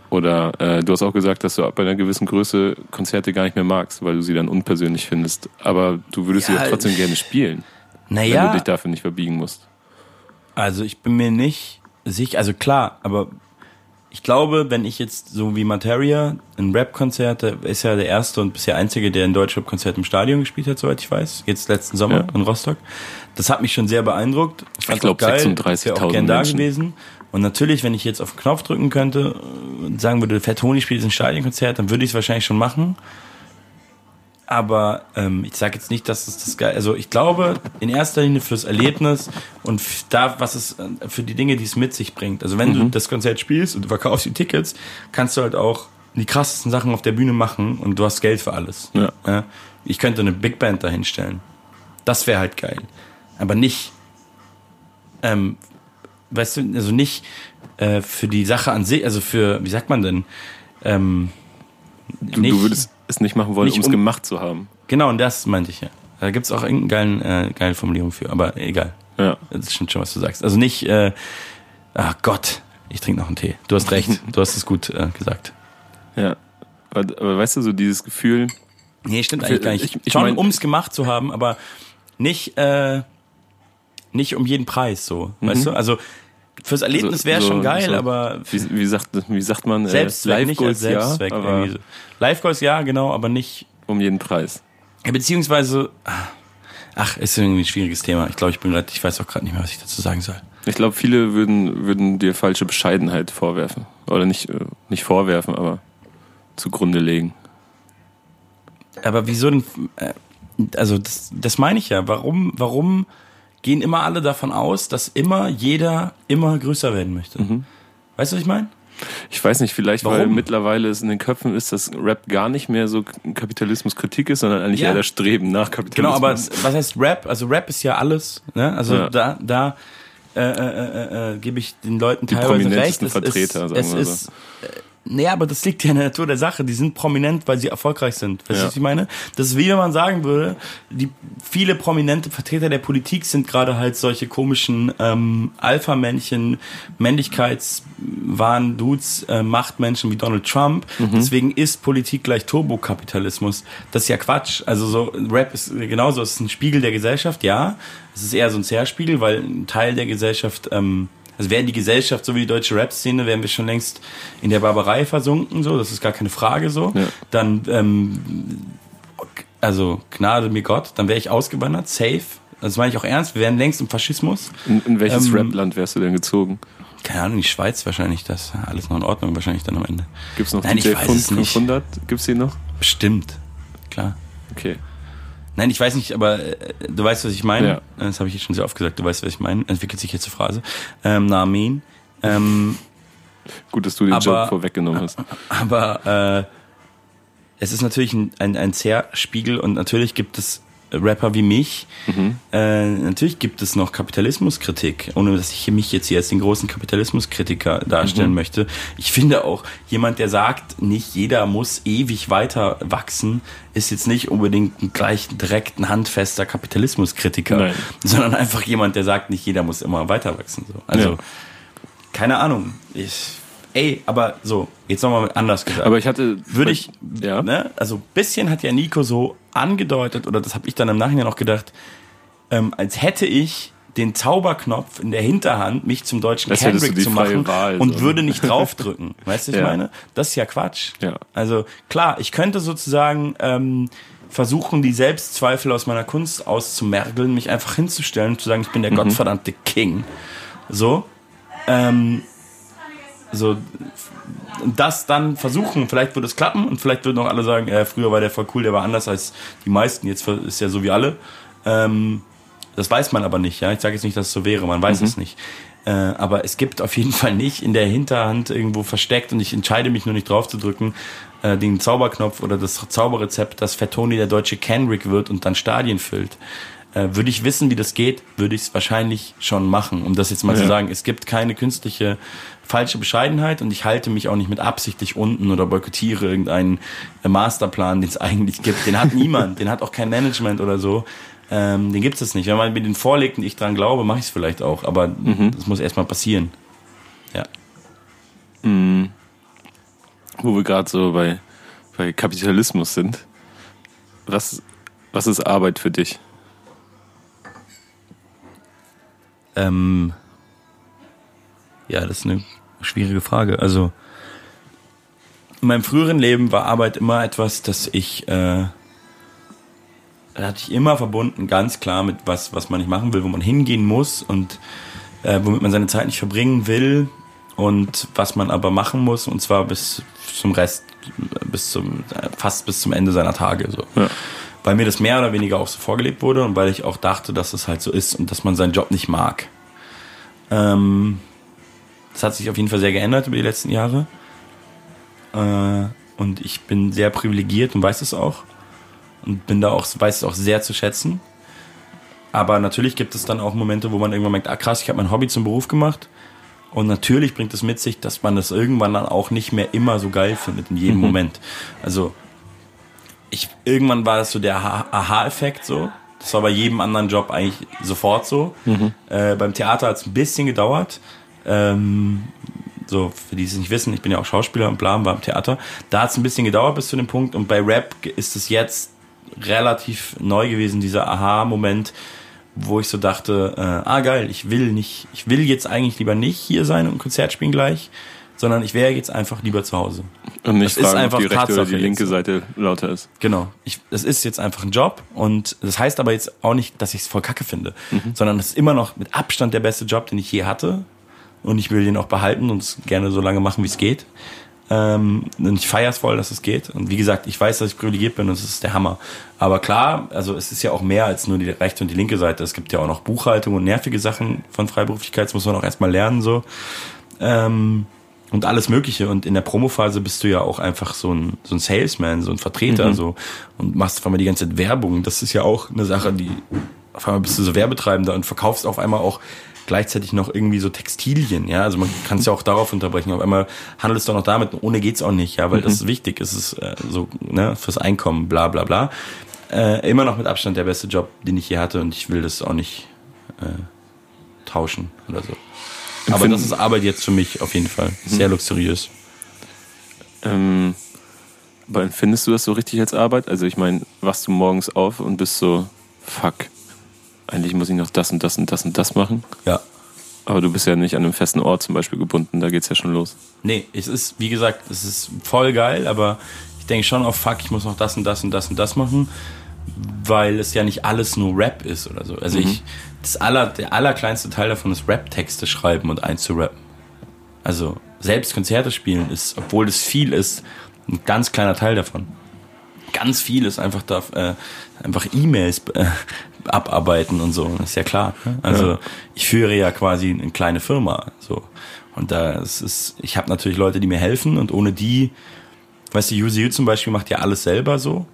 Oder äh, du hast auch gesagt, dass du bei einer gewissen Größe Konzerte gar nicht mehr magst, weil du sie dann unpersönlich findest. Aber du würdest ja, sie auch trotzdem gerne spielen. Naja. Wenn du dich dafür nicht verbiegen musst. Also ich bin mir nicht sicher, also klar, aber ich glaube, wenn ich jetzt so wie Materia ein Rap-Konzert, ist ja der erste und bisher einzige, der ein deutsches Rap-Konzert im Stadion gespielt hat, soweit ich weiß, jetzt letzten Sommer ja. in Rostock. Das hat mich schon sehr beeindruckt. Ich, ich glaube 36.000 auch gern da gewesen. Und natürlich, wenn ich jetzt auf den Knopf drücken könnte und sagen würde, Fettoni spielt jetzt ein Stadionkonzert, dann würde ich es wahrscheinlich schon machen. Aber ähm, ich sage jetzt nicht, dass es das geil. Also ich glaube in erster Linie fürs Erlebnis und da, was es äh, für die Dinge, die es mit sich bringt. Also wenn mhm. du das Konzert spielst und du verkaufst die Tickets, kannst du halt auch die krassesten Sachen auf der Bühne machen und du hast Geld für alles. Ja. Ja? Ich könnte eine Big Band dahinstellen. Das wäre halt geil. Aber nicht ähm, weißt du, also nicht äh, für die Sache an sich, also für, wie sagt man denn? Ähm, du, nicht, du würdest es nicht machen wollen, um es gemacht zu haben. Genau, und das meinte ich ja. Da gibt es auch irgendeine geilen, äh, geile Formulierung für, aber egal. Ja. Das stimmt schon, was du sagst. Also nicht, äh, ach Gott, ich trinke noch einen Tee. Du hast recht, du hast es gut äh, gesagt. Ja. Aber, aber, weißt du, so dieses Gefühl. Nee, stimmt eigentlich gar nicht. Ich, ich schon, um es gemacht zu haben, aber nicht, äh, nicht um jeden Preis so. Mhm. Weißt du? Also fürs Erlebnis also, wäre so, schon geil, so, aber. Wie, wie, sagt, wie sagt man? Selbst äh, Live Goals ja. So. Live Goals ja, genau, aber nicht. Um jeden Preis. Ja, beziehungsweise. Ach, ist irgendwie ein schwieriges Thema. Ich glaube, ich bin gerade, ich weiß auch gerade nicht mehr, was ich dazu sagen soll. Ich glaube, viele würden, würden dir falsche Bescheidenheit vorwerfen. Oder nicht, äh, nicht vorwerfen, aber zugrunde legen. Aber wieso denn? Äh, also, das, das meine ich ja. Warum, warum gehen immer alle davon aus, dass immer jeder immer größer werden möchte. Mhm. Weißt du, was ich meine? Ich weiß nicht, vielleicht Warum? weil mittlerweile es in den Köpfen ist, dass Rap gar nicht mehr so Kapitalismuskritik ist, sondern eigentlich ja. eher das Streben nach Kapitalismus. Genau, aber was heißt Rap? Also Rap ist ja alles. Ne? Also ja. da, da äh, äh, äh, äh, gebe ich den Leuten Die teilweise recht. Es Vertreter, ist, es ist, Naja, aber das liegt ja in der Natur der Sache. Die sind prominent, weil sie erfolgreich sind. Weißt du, ja. was ich meine? Das ist wie wenn man sagen würde, die viele prominente Vertreter der Politik sind gerade halt solche komischen ähm, Alpha-Männchen, Männlichkeitswahn Dudes, äh, Machtmenschen wie Donald Trump. Mhm. Deswegen ist Politik gleich Turbokapitalismus. Das ist ja Quatsch. Also so Rap ist genauso, es ist ein Spiegel der Gesellschaft, ja. Es ist eher so ein Zerspiegel, weil ein Teil der Gesellschaft ähm, Also wäre die Gesellschaft so wie die deutsche Rap-Szene, wären wir schon längst in der Barbarei versunken, so, das ist gar keine Frage so. Ja. Dann, ähm, also Gnade mir Gott, dann wäre ich ausgewandert, safe. Das meine ich auch ernst, wir wären längst im Faschismus. In, in welches ähm, Rap-Land wärst du denn gezogen? Keine Ahnung, die Schweiz wahrscheinlich, das alles noch in Ordnung wahrscheinlich dann am Ende. Gibt es noch Nein, DJ 500? Gibt es die noch? Bestimmt, klar. Okay. Nein, ich weiß nicht, aber äh, du weißt, was ich meine. Ja. Das habe ich jetzt schon sehr oft gesagt. Du weißt, was ich meine. Entwickelt sich jetzt die Phrase. Ähm, na, Amen. Ähm, Gut, dass du den aber, Job vorweggenommen hast. Aber äh, es ist natürlich ein, ein, ein Zerspiegel und natürlich gibt es Rapper wie mich. Mhm. Äh, natürlich gibt es noch Kapitalismuskritik, ohne dass ich mich jetzt hier als den großen Kapitalismuskritiker darstellen mhm. möchte. Ich finde auch, jemand, der sagt, nicht jeder muss ewig weiter wachsen, ist jetzt nicht unbedingt gleich direkt ein handfester Kapitalismuskritiker, Nein. sondern einfach jemand, der sagt, nicht jeder muss immer weiter wachsen. So. Also, ja. keine Ahnung. Ich Ey, aber so, jetzt nochmal anders gesagt. Aber ich hatte. Würde ich, ja. ne, also bisschen hat ja Nico so angedeutet, oder das habe ich dann im Nachhinein auch gedacht, ähm, als hätte ich den Zauberknopf in der Hinterhand, mich zum deutschen das Kendrick zu machen Wahl, und so. würde nicht draufdrücken. weißt du, ich ja. meine? Das ist ja Quatsch. Ja. Also klar, ich könnte sozusagen ähm, versuchen, die Selbstzweifel aus meiner Kunst auszumergeln, mich einfach hinzustellen und zu sagen, ich bin der mhm. gottverdammte King. So. Ähm, so das dann versuchen, vielleicht wird es klappen und vielleicht würden auch alle sagen, äh, früher war der voll cool, der war anders als die meisten, jetzt ist er so wie alle. Ähm, das weiß man aber nicht, ja. Ich sage jetzt nicht, dass es so wäre, man weiß mhm. es nicht. Äh, aber es gibt auf jeden Fall nicht in der Hinterhand irgendwo versteckt und ich entscheide mich nur nicht drauf zu drücken, äh, den Zauberknopf oder das Zauberrezept, dass Fettoni der deutsche Kendrick wird und dann Stadien füllt. Äh, würde ich wissen, wie das geht, würde ich es wahrscheinlich schon machen. Um das jetzt mal ja. zu sagen, es gibt keine künstliche falsche Bescheidenheit und ich halte mich auch nicht mit absichtlich unten oder boykottiere irgendeinen äh, Masterplan, den es eigentlich gibt. Den hat niemand, den hat auch kein Management oder so. Ähm, den gibt es nicht. Wenn man mir den vorlegt und ich dran glaube, mache ich es vielleicht auch. Aber mhm. das muss erstmal passieren. Ja. Mhm. Wo wir gerade so bei, bei Kapitalismus sind. Was, was ist Arbeit für dich? Ähm, ja, das ist eine schwierige Frage. Also in meinem früheren Leben war Arbeit immer etwas, das ich äh, da hatte ich immer verbunden, ganz klar mit was, was man nicht machen will, wo man hingehen muss und äh, womit man seine Zeit nicht verbringen will und was man aber machen muss und zwar bis zum Rest, bis zum fast bis zum Ende seiner Tage so. Ja. Weil mir das mehr oder weniger auch so vorgelebt wurde und weil ich auch dachte, dass es halt so ist und dass man seinen Job nicht mag. Ähm, das hat sich auf jeden Fall sehr geändert über die letzten Jahre. Äh, und ich bin sehr privilegiert und weiß es auch. Und bin da auch, weiß es auch sehr zu schätzen. Aber natürlich gibt es dann auch Momente, wo man irgendwann merkt, ah krass, ich habe mein Hobby zum Beruf gemacht. Und natürlich bringt es mit sich, dass man das irgendwann dann auch nicht mehr immer so geil findet in jedem mhm. Moment. Also ich, irgendwann war das so der Aha-Effekt so. Das war bei jedem anderen Job eigentlich sofort so. Mhm. Äh, beim Theater hat es ein bisschen gedauert. Ähm, so, für die es nicht wissen, ich bin ja auch Schauspieler und bla, war im Theater. Da hat es ein bisschen gedauert bis zu dem Punkt und bei Rap ist es jetzt relativ neu gewesen, dieser Aha-Moment, wo ich so dachte, äh, ah geil, ich will nicht, ich will jetzt eigentlich lieber nicht hier sein und ein Konzert spielen gleich, sondern ich wäre jetzt einfach lieber zu Hause. Und nicht das fragen, ist einfach ob die rechte oder die linke Seite lauter ist. Genau. Ich, das ist jetzt einfach ein Job und das heißt aber jetzt auch nicht, dass ich es voll kacke finde, mhm. sondern es ist immer noch mit Abstand der beste Job, den ich je hatte und ich will den auch behalten und es gerne so lange machen, wie es geht. Ähm, und ich feiere es voll, dass es geht. Und wie gesagt, ich weiß, dass ich privilegiert bin und es ist der Hammer. Aber klar, also es ist ja auch mehr als nur die rechte und die linke Seite. Es gibt ja auch noch Buchhaltung und nervige Sachen von Freiberuflichkeit. Das muss man auch erstmal lernen, so. Ähm, und alles Mögliche. Und in der Promophase bist du ja auch einfach so ein, so ein Salesman, so ein Vertreter, mhm. so. Und machst auf einmal die ganze Zeit Werbung. Das ist ja auch eine Sache, die, auf einmal bist du so Werbetreibender und verkaufst auf einmal auch gleichzeitig noch irgendwie so Textilien, ja. Also man kann es ja auch darauf unterbrechen. Auf einmal handelt es doch noch damit, ohne geht's auch nicht, ja, weil mhm. das ist wichtig. Es ist äh, so, ne, fürs Einkommen, bla bla bla. Äh, immer noch mit Abstand der beste Job, den ich je hatte und ich will das auch nicht äh, tauschen oder so. Aber das ist Arbeit jetzt für mich auf jeden Fall. Mhm. Sehr luxuriös. Ähm, aber findest du das so richtig als Arbeit? Also ich meine, wachst du morgens auf und bist so, fuck, eigentlich muss ich noch das und das und das und das machen. Ja. Aber du bist ja nicht an einem festen Ort zum Beispiel gebunden, da geht's ja schon los. Nee, es ist, wie gesagt, es ist voll geil, aber ich denke schon auf fuck, ich muss noch das und das und das und das machen, weil es ja nicht alles nur Rap ist oder so. Also mhm. ich, das aller, der allerkleinste Teil davon ist Rap-Texte schreiben und einzurappen. Also selbst Konzerte spielen ist, obwohl das viel ist, ein ganz kleiner Teil davon. Ganz viel ist einfach da, äh, einfach E-Mails äh, abarbeiten und so. Das ist ja klar. Ne? Also ja. ich führe ja quasi eine kleine Firma. So und da ist, ist ich habe natürlich Leute, die mir helfen und ohne die, weißt du, UCU zum Beispiel macht ja alles selber so.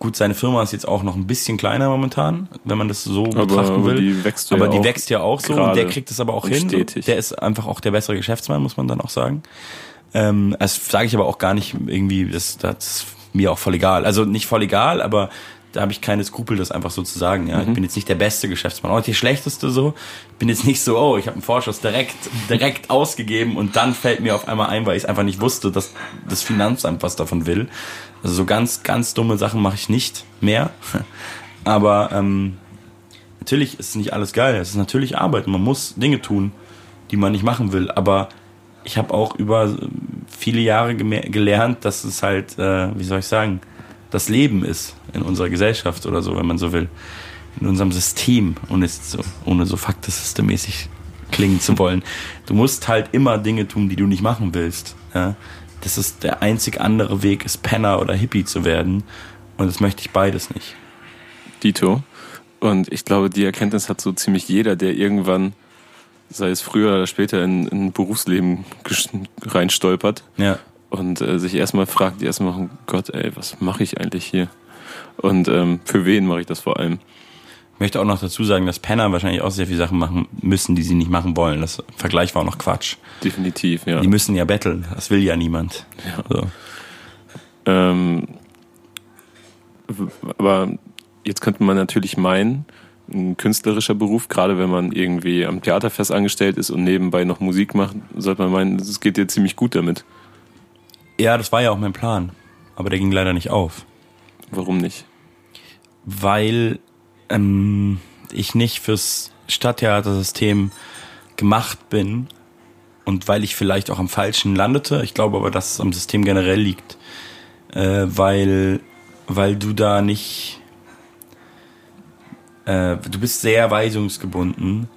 Gut, seine Firma ist jetzt auch noch ein bisschen kleiner momentan, wenn man das so aber, betrachten aber will. Die wächst aber ja die wächst ja auch so und der kriegt es aber auch hin. Stetig. Der ist einfach auch der bessere Geschäftsmann, muss man dann auch sagen. Ähm, das sage ich aber auch gar nicht irgendwie, das, das ist mir auch voll egal. Also nicht voll egal, aber da habe ich keine Skrupel, das einfach so zu sagen. Ja, mhm. ich bin jetzt nicht der beste Geschäftsmann, auch nicht der schlechteste so. Ich bin jetzt nicht so, oh, ich habe einen Vorschuss direkt direkt ausgegeben und dann fällt mir auf einmal ein, weil ich einfach nicht wusste, dass das Finanzamt was davon will. Also so ganz ganz dumme Sachen mache ich nicht mehr. Aber ähm, natürlich ist nicht alles geil. Es ist natürlich Arbeit. Man muss Dinge tun, die man nicht machen will. Aber ich habe auch über viele Jahre gelernt, dass es halt, äh, wie soll ich sagen, das Leben ist in unserer Gesellschaft oder so, wenn man so will. In unserem System, ohne so, ohne so faktisystemmäßig klingen zu wollen. Du musst halt immer Dinge tun, die du nicht machen willst. Ja? Das ist der einzig andere Weg, ist Penner oder Hippie zu werden. Und das möchte ich beides nicht. Dito. Und ich glaube, die Erkenntnis hat so ziemlich jeder, der irgendwann, sei es früher oder später, in, in ein Berufsleben reinstolpert. Ja und äh, sich erstmal fragt, erstmal, oh Gott, ey, was mache ich eigentlich hier? Und ähm, für wen mache ich das vor allem? Ich möchte auch noch dazu sagen, dass Penner wahrscheinlich auch sehr viele Sachen machen müssen, die sie nicht machen wollen. Das Vergleich war auch noch Quatsch. Definitiv, ja. Die müssen ja betteln. Das will ja niemand. Ja. So. Ähm, aber jetzt könnte man natürlich meinen, ein künstlerischer Beruf, gerade wenn man irgendwie am Theaterfest angestellt ist und nebenbei noch Musik macht, sollte man meinen, es geht dir ziemlich gut damit. Ja, das war ja auch mein Plan. Aber der ging leider nicht auf. Warum nicht? Weil ähm, ich nicht fürs Stadttheatersystem gemacht bin und weil ich vielleicht auch am falschen landete. Ich glaube aber, dass es am System generell liegt. Äh, weil, weil du da nicht. Äh, du bist sehr weisungsgebunden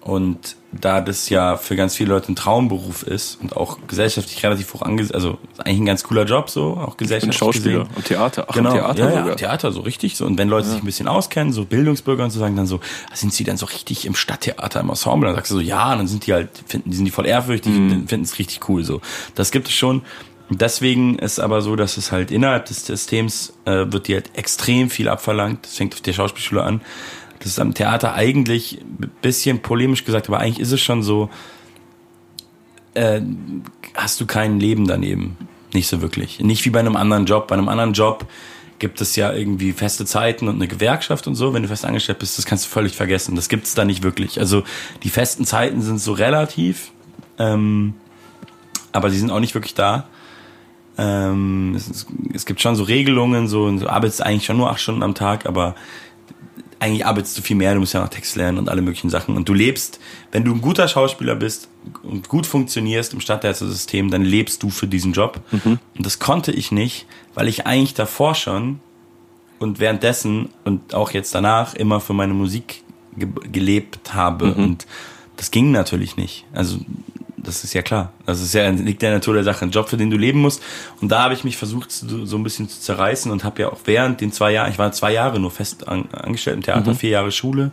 und da das ja für ganz viele Leute ein Traumberuf ist und auch gesellschaftlich relativ hoch angesehen, also eigentlich ein ganz cooler Job so, auch gesellschaftlich Schauspieler gesehen. und Theater, Ach, genau, Theater ja, sogar. ja, Theater so richtig so und wenn Leute ja. sich ein bisschen auskennen, so Bildungsbürger und so sagen dann so, sind sie dann so richtig im Stadttheater im Ensemble, dann sagst du so, ja, dann sind die halt finden, die sind die voll ehrfürchtig, mhm. finden es richtig cool so. Das gibt es schon. Deswegen ist aber so, dass es halt innerhalb des Systems äh, wird dir halt extrem viel abverlangt. Das fängt auf der Schauspielschule an das ist am Theater eigentlich ein bisschen polemisch gesagt, aber eigentlich ist es schon so, äh, hast du kein Leben daneben. Nicht so wirklich. Nicht wie bei einem anderen Job. Bei einem anderen Job gibt es ja irgendwie feste Zeiten und eine Gewerkschaft und so. Wenn du fest angestellt bist, das kannst du völlig vergessen. Das gibt es da nicht wirklich. Also die festen Zeiten sind so relativ, ähm, aber sie sind auch nicht wirklich da. Ähm, es, es, gibt schon so Regelungen, so, du arbeitest eigentlich schon nur acht Stunden am Tag, aber eigentlich arbeitest du viel mehr, du musst ja noch Text lernen und alle möglichen Sachen. Und du lebst, wenn du ein guter Schauspieler bist und gut funktionierst im Stadttheatersystem, dann lebst du für diesen Job. Mhm. Und das konnte ich nicht, weil ich eigentlich davor schon und währenddessen und auch jetzt danach immer für meine Musik ge gelebt habe. Mhm. Und das ging natürlich nicht. Also das ist ja klar. Das ist ja liegt der Natur der Sache, ein Job, für den du leben musst. Und da habe ich mich versucht, so, so ein bisschen zu zerreißen und habe ja auch während den zwei Jahren, ich war zwei Jahre nur fest an, angestellt im Theater, mhm. vier Jahre Schule,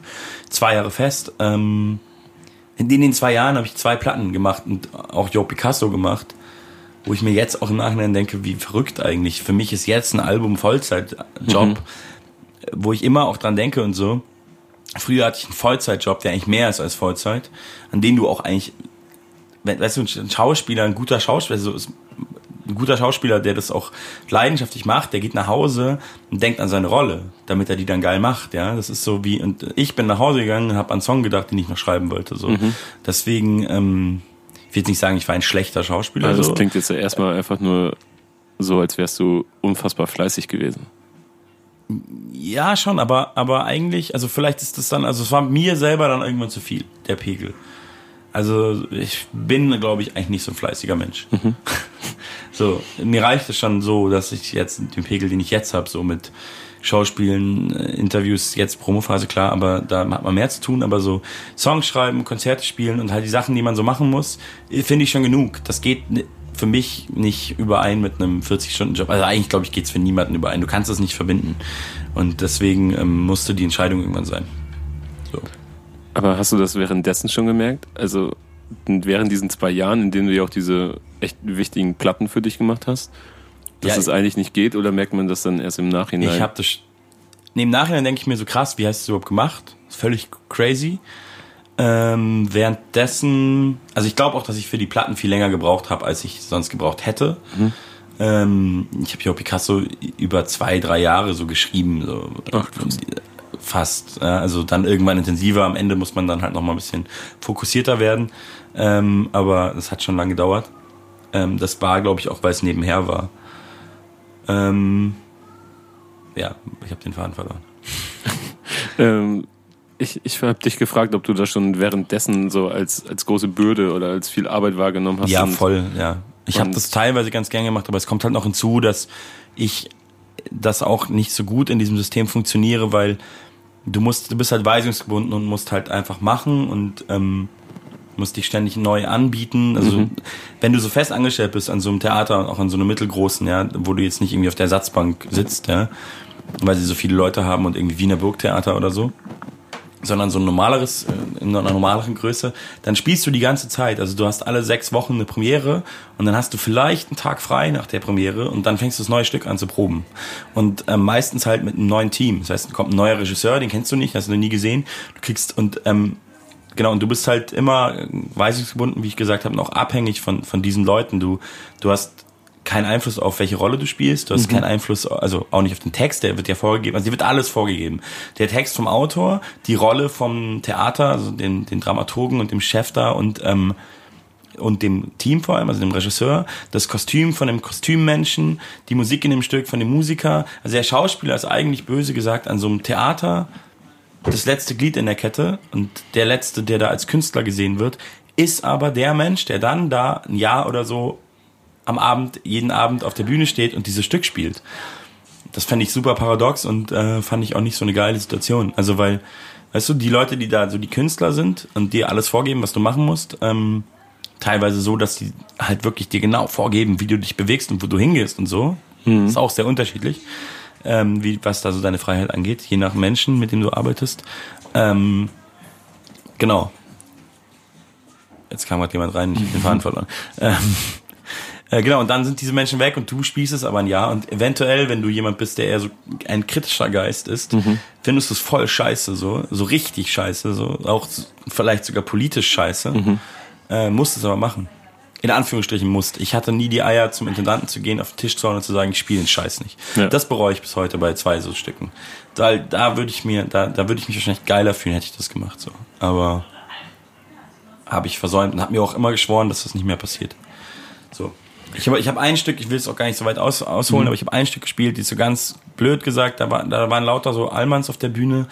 zwei Jahre fest. Ähm, in den zwei Jahren habe ich zwei Platten gemacht und auch Joe Picasso gemacht, wo ich mir jetzt auch im Nachhinein denke, wie verrückt eigentlich. Für mich ist jetzt ein Album Vollzeitjob, mhm. wo ich immer auch dran denke und so. Früher hatte ich einen Vollzeitjob, der eigentlich mehr ist als Vollzeit, an den du auch eigentlich weißt du, ein Schauspieler, ein guter Schauspieler, also ein guter Schauspieler, der das auch leidenschaftlich macht, der geht nach Hause und denkt an seine Rolle, damit er die dann geil macht, ja. Das ist so wie, und ich bin nach Hause gegangen und habe an einen Song gedacht, den ich noch schreiben wollte, so. Mhm. Deswegen, ähm, ich will jetzt nicht sagen, ich war ein schlechter Schauspieler. Also das so. klingt jetzt ja erstmal einfach nur so, als wärst du unfassbar fleißig gewesen. Ja, schon, aber, aber eigentlich, also vielleicht ist das dann, also es war mir selber dann irgendwann zu viel, der Pegel. Also ich bin, glaube ich, eigentlich nicht so ein fleißiger Mensch. Mhm. So, mir reicht es schon so, dass ich jetzt den Pegel, den ich jetzt habe, so mit Schauspielen, äh, Interviews, jetzt Promophase, klar, aber da hat man mehr zu tun, aber so Songs schreiben, Konzerte spielen und halt die Sachen, die man so machen muss, finde ich schon genug. Das geht für mich nicht überein mit einem 40-Stunden-Job. Also eigentlich, glaube ich, geht es für niemanden überein. Du kannst das nicht verbinden. Und deswegen ähm, musste die Entscheidung irgendwann sein. So. Aber hast du das währenddessen schon gemerkt? Also während diesen zwei Jahren, in denen du ja auch diese echt wichtigen Platten für dich gemacht hast, dass ja, es eigentlich nicht geht oder merkt man das dann erst im Nachhinein? Ich habe das. Nee, im Nachhinein denke ich mir so krass, wie hast du es überhaupt gemacht? völlig crazy. Ähm, währenddessen, also ich glaube auch, dass ich für die Platten viel länger gebraucht habe, als ich sonst gebraucht hätte. Mhm. Ähm, ich habe ja auch Picasso über zwei, drei Jahre so geschrieben, so Ach, fast. also dann irgendwann intensiver. Am Ende muss man dann halt noch mal ein bisschen fokussierter werden. Ähm, aber das hat schon lange gedauert. Ähm, das war, glaube ich, auch, weil es nebenher war. Ähm, ja, ich habe den Faden verloren. ähm, ich ich habe dich gefragt, ob du das schon währenddessen so als, als große Bürde oder als viel Arbeit wahrgenommen hast. Ja, voll, ja. Ich habe das teilweise ganz gern gemacht, aber es kommt halt noch hinzu, dass ich das auch nicht so gut in diesem System funktioniere, weil du musst, du bist halt weisungsgebunden und musst halt einfach machen und ähm, musst dich ständig neu anbieten. Also mhm. wenn du so fest angestellt bist an so einem Theater und auch an so einem mittelgroßen, ja, wo du jetzt nicht irgendwie auf der Ersatzbank sitzt, ja, weil sie so viele Leute haben und irgendwie Wiener Burgtheater oder so, sondern so ein normaleres, äh, in einer normaleren Größe, dann spielst du die ganze Zeit. Also du hast alle sechs Wochen eine Premiere und dann hast du vielleicht einen Tag frei nach der Premiere und dann fängst du das neue Stück an zu proben. Und ähm, meistens halt mit einem neuen Team. Das heißt, kommt ein neuer Regisseur, den kennst du nicht, hast du noch nie gesehen. Du kriegst und ähm, genau, und du bist halt immer weisungsgebunden, wie ich gesagt habe, noch abhängig von, von diesen Leuten. Du, du hast keinen Einfluss auf welche Rolle du spielst, du hast mhm. keinen Einfluss, also auch nicht auf den Text, der wird ja vorgegeben, also dir wird alles vorgegeben. Der Text vom Autor, die Rolle vom Theater, also den, den Dramaturgen und dem Chef da und ähm, und dem Team vor allem, also dem Regisseur, das Kostüm von dem Kostümmenschen, die Musik in dem Stück von dem Musiker. Also der Schauspieler ist eigentlich böse gesagt an so einem Theater das letzte Glied in der Kette und der letzte, der da als Künstler gesehen wird, ist aber der Mensch, der dann da ein Jahr oder so am Abend, jeden Abend auf der Bühne steht und dieses Stück spielt. Das fände ich super paradox und äh, fand ich auch nicht so eine geile Situation. Also weil, weißt du, die Leute, die da so die Künstler sind und dir alles vorgeben, was du machen musst, ähm, teilweise so, dass die halt wirklich dir genau vorgeben, wie du dich bewegst und wo du hingehst und so. Mhm. Ist auch sehr unterschiedlich, ähm, wie was da so deine Freiheit angeht, je nach Menschen, mit dem du arbeitest. Ähm, genau. Jetzt kam gerade jemand rein, ich habe den Faden verloren. Ähm, äh, genau, und dann sind diese Menschen weg und du spielst es aber ein Jahr. Und eventuell, wenn du jemand bist, der eher so ein kritischer Geist ist, mhm. findest du es voll scheiße, so, so richtig scheiße, so, auch vielleicht sogar politisch scheiße. Mhm. Äh, musst es aber machen. In Anführungsstrichen musst. Ich hatte nie die Eier, zum Intendanten zu gehen, auf den Tisch zu hauen und zu sagen, ich spiele den Scheiß nicht. Ja. Das bereue ich bis heute bei zwei so Stücken. Da, da würde ich mir, da, da würde ich mich wahrscheinlich geiler fühlen, hätte ich das gemacht, so. Aber habe ich versäumt und habe mir auch immer geschworen, dass das nicht mehr passiert. So. Ich habe ich hab ein Stück, ich will es auch gar nicht so weit aus, ausholen, mhm. aber ich habe ein Stück gespielt, die ist so ganz blöd gesagt, da, war, da waren lauter so Allmanns auf der Bühne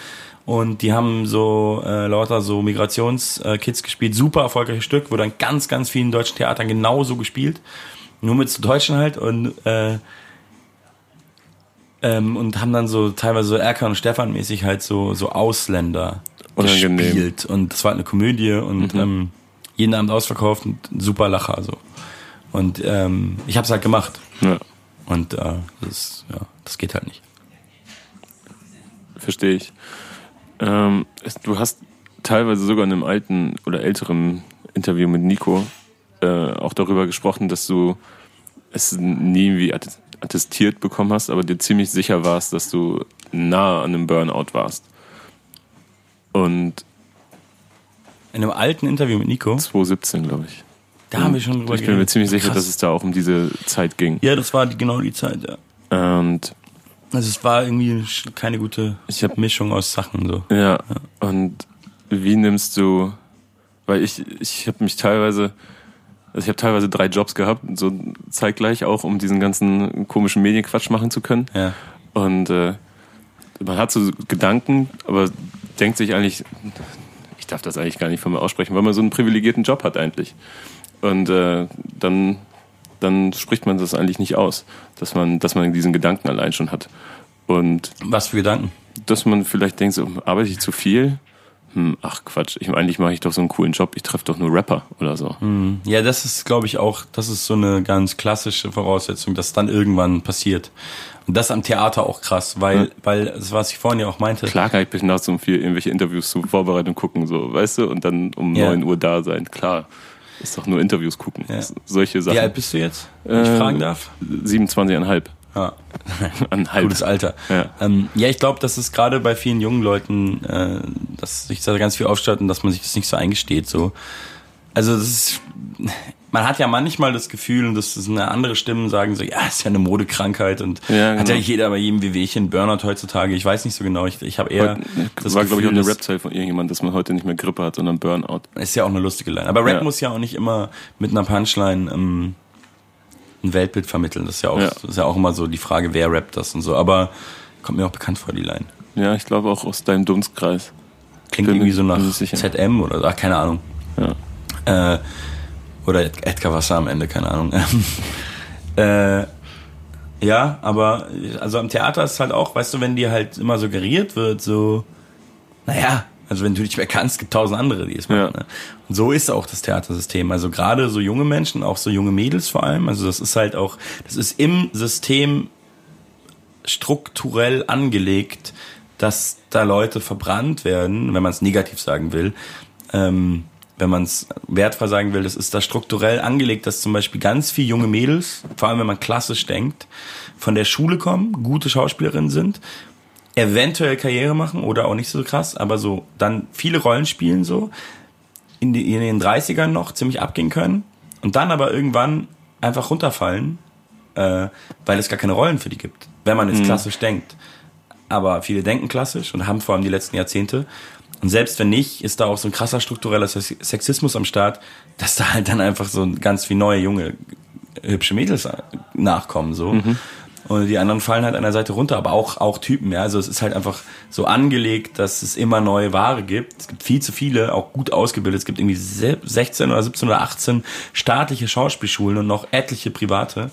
und die haben so äh, lauter so Migrationskids gespielt. Super erfolgreiches Stück, wurde an ganz, ganz vielen deutschen Theatern genauso gespielt. Nur mit so Deutschen halt und äh, ähm, und haben dann so teilweise so Erkan und Stefan mäßig halt so so Ausländer Unangenehm. gespielt und das war halt eine Komödie und mhm. ähm, jeden Abend ausverkauft und super Lacher so. Und ähm, ich habe es halt gemacht. Ja. Und äh, das, ja, das geht halt nicht. Verstehe ich. Ähm, du hast teilweise sogar in einem alten oder älteren Interview mit Nico äh, auch darüber gesprochen, dass du es nie wie attestiert bekommen hast, aber dir ziemlich sicher warst, dass du nahe an einem Burnout warst. Und in einem alten Interview mit Nico? 2017, glaube ich. Da haben wir schon drüber Ich bin mir ziemlich sicher, Krass. dass es da auch um diese Zeit ging. Ja, das war die, genau die Zeit, ja. Und also es war irgendwie keine gute ich hab, Mischung aus Sachen so. Ja, ja. Und wie nimmst du, weil ich ich habe mich teilweise also ich habe teilweise drei Jobs gehabt, so zeitgleich auch, um diesen ganzen komischen Medienquatsch machen zu können. Ja. Und äh, man hat so Gedanken, aber denkt sich eigentlich, ich darf das eigentlich gar nicht von mir aussprechen, weil man so einen privilegierten Job hat eigentlich. Und äh, dann, dann spricht man das eigentlich nicht aus, dass man, dass man diesen Gedanken allein schon hat. Und Was für Gedanken? Dass man vielleicht denkt, so, arbeite ich zu viel? Hm, ach Quatsch, ich, eigentlich mache ich doch so einen coolen Job, ich treffe doch nur Rapper oder so. Hm. Ja, das ist, glaube ich, auch, das ist so eine ganz klassische Voraussetzung, dass dann irgendwann passiert. Und das am Theater auch krass, weil, ja. weil, das, was ich vorhin ja auch meinte. Klar kann ich bis nachts um vier irgendwelche Interviews zur Vorbereitung gucken, so, weißt du, und dann um neun ja. Uhr da sein, klar. Ist doch nur Interviews gucken. Ja. Solche Sachen. Wie alt bist du jetzt, wenn ich äh, fragen darf? 27,5. Ja. An halb. Gutes Alter. Ja, ähm, ja ich glaube, dass es gerade bei vielen jungen Leuten, äh, dass sich da ganz viel aufstaut und dass man sich das nicht so eingesteht. So. Also ist, man hat ja manchmal das Gefühl, und das ist eine andere Stimmen sagen so, ja, ist ja eine Modekrankheit und ja, genau. hat ja jeder bei jedem WWchen Burnout heutzutage. Ich weiß nicht so genau. Ich, ich habe eher. Heute, das war, glaube ich, auch eine Rap-Zeit von irgendjemand, dass man heute nicht mehr Grippe hat, sondern Burnout. Ist ja auch eine lustige Line. Aber Rap ja. muss ja auch nicht immer mit einer Punchline ähm, ein Weltbild vermitteln. Das ist ja auch, ja. Ist ja auch immer so die Frage, wer rappt das und so. Aber kommt mir auch bekannt vor, die Line. Ja, ich glaube auch aus deinem Dunstkreis. Klingt Bin irgendwie so nach ZM oder ach, keine Ahnung. Ja. Äh, oder Edgar Wasser am Ende, keine Ahnung. äh, ja, aber also am Theater ist es halt auch, weißt du, wenn dir halt immer suggeriert wird, so, naja, also wenn du dich mehr kannst, gibt tausend andere, die es machen. Ja. Ne? Und so ist auch das Theatersystem. Also gerade so junge Menschen, auch so junge Mädels vor allem. Also das ist halt auch, das ist im System strukturell angelegt, dass da Leute verbrannt werden, wenn man es negativ sagen will. Ähm, wenn man es wertvoll sagen will, das ist da strukturell angelegt, dass zum Beispiel ganz viele junge Mädels, vor allem wenn man klassisch denkt, von der Schule kommen, gute Schauspielerinnen sind eventuell Karriere machen oder auch nicht so krass, aber so dann viele Rollen spielen so, in, die, in den 30ern noch ziemlich abgehen können und dann aber irgendwann einfach runterfallen, äh, weil es gar keine Rollen für die gibt, wenn man jetzt mhm. klassisch denkt. Aber viele denken klassisch und haben vor allem die letzten Jahrzehnte. Und selbst wenn nicht, ist da auch so ein krasser struktureller Sexismus am Start, dass da halt dann einfach so ganz wie neue, junge, hübsche Mädels nachkommen, so. Mhm. Und die anderen fallen halt an der Seite runter, aber auch, auch Typen, ja. Also es ist halt einfach so angelegt, dass es immer neue Ware gibt. Es gibt viel zu viele, auch gut ausgebildet. Es gibt irgendwie 16 oder 17 oder 18 staatliche Schauspielschulen und noch etliche private.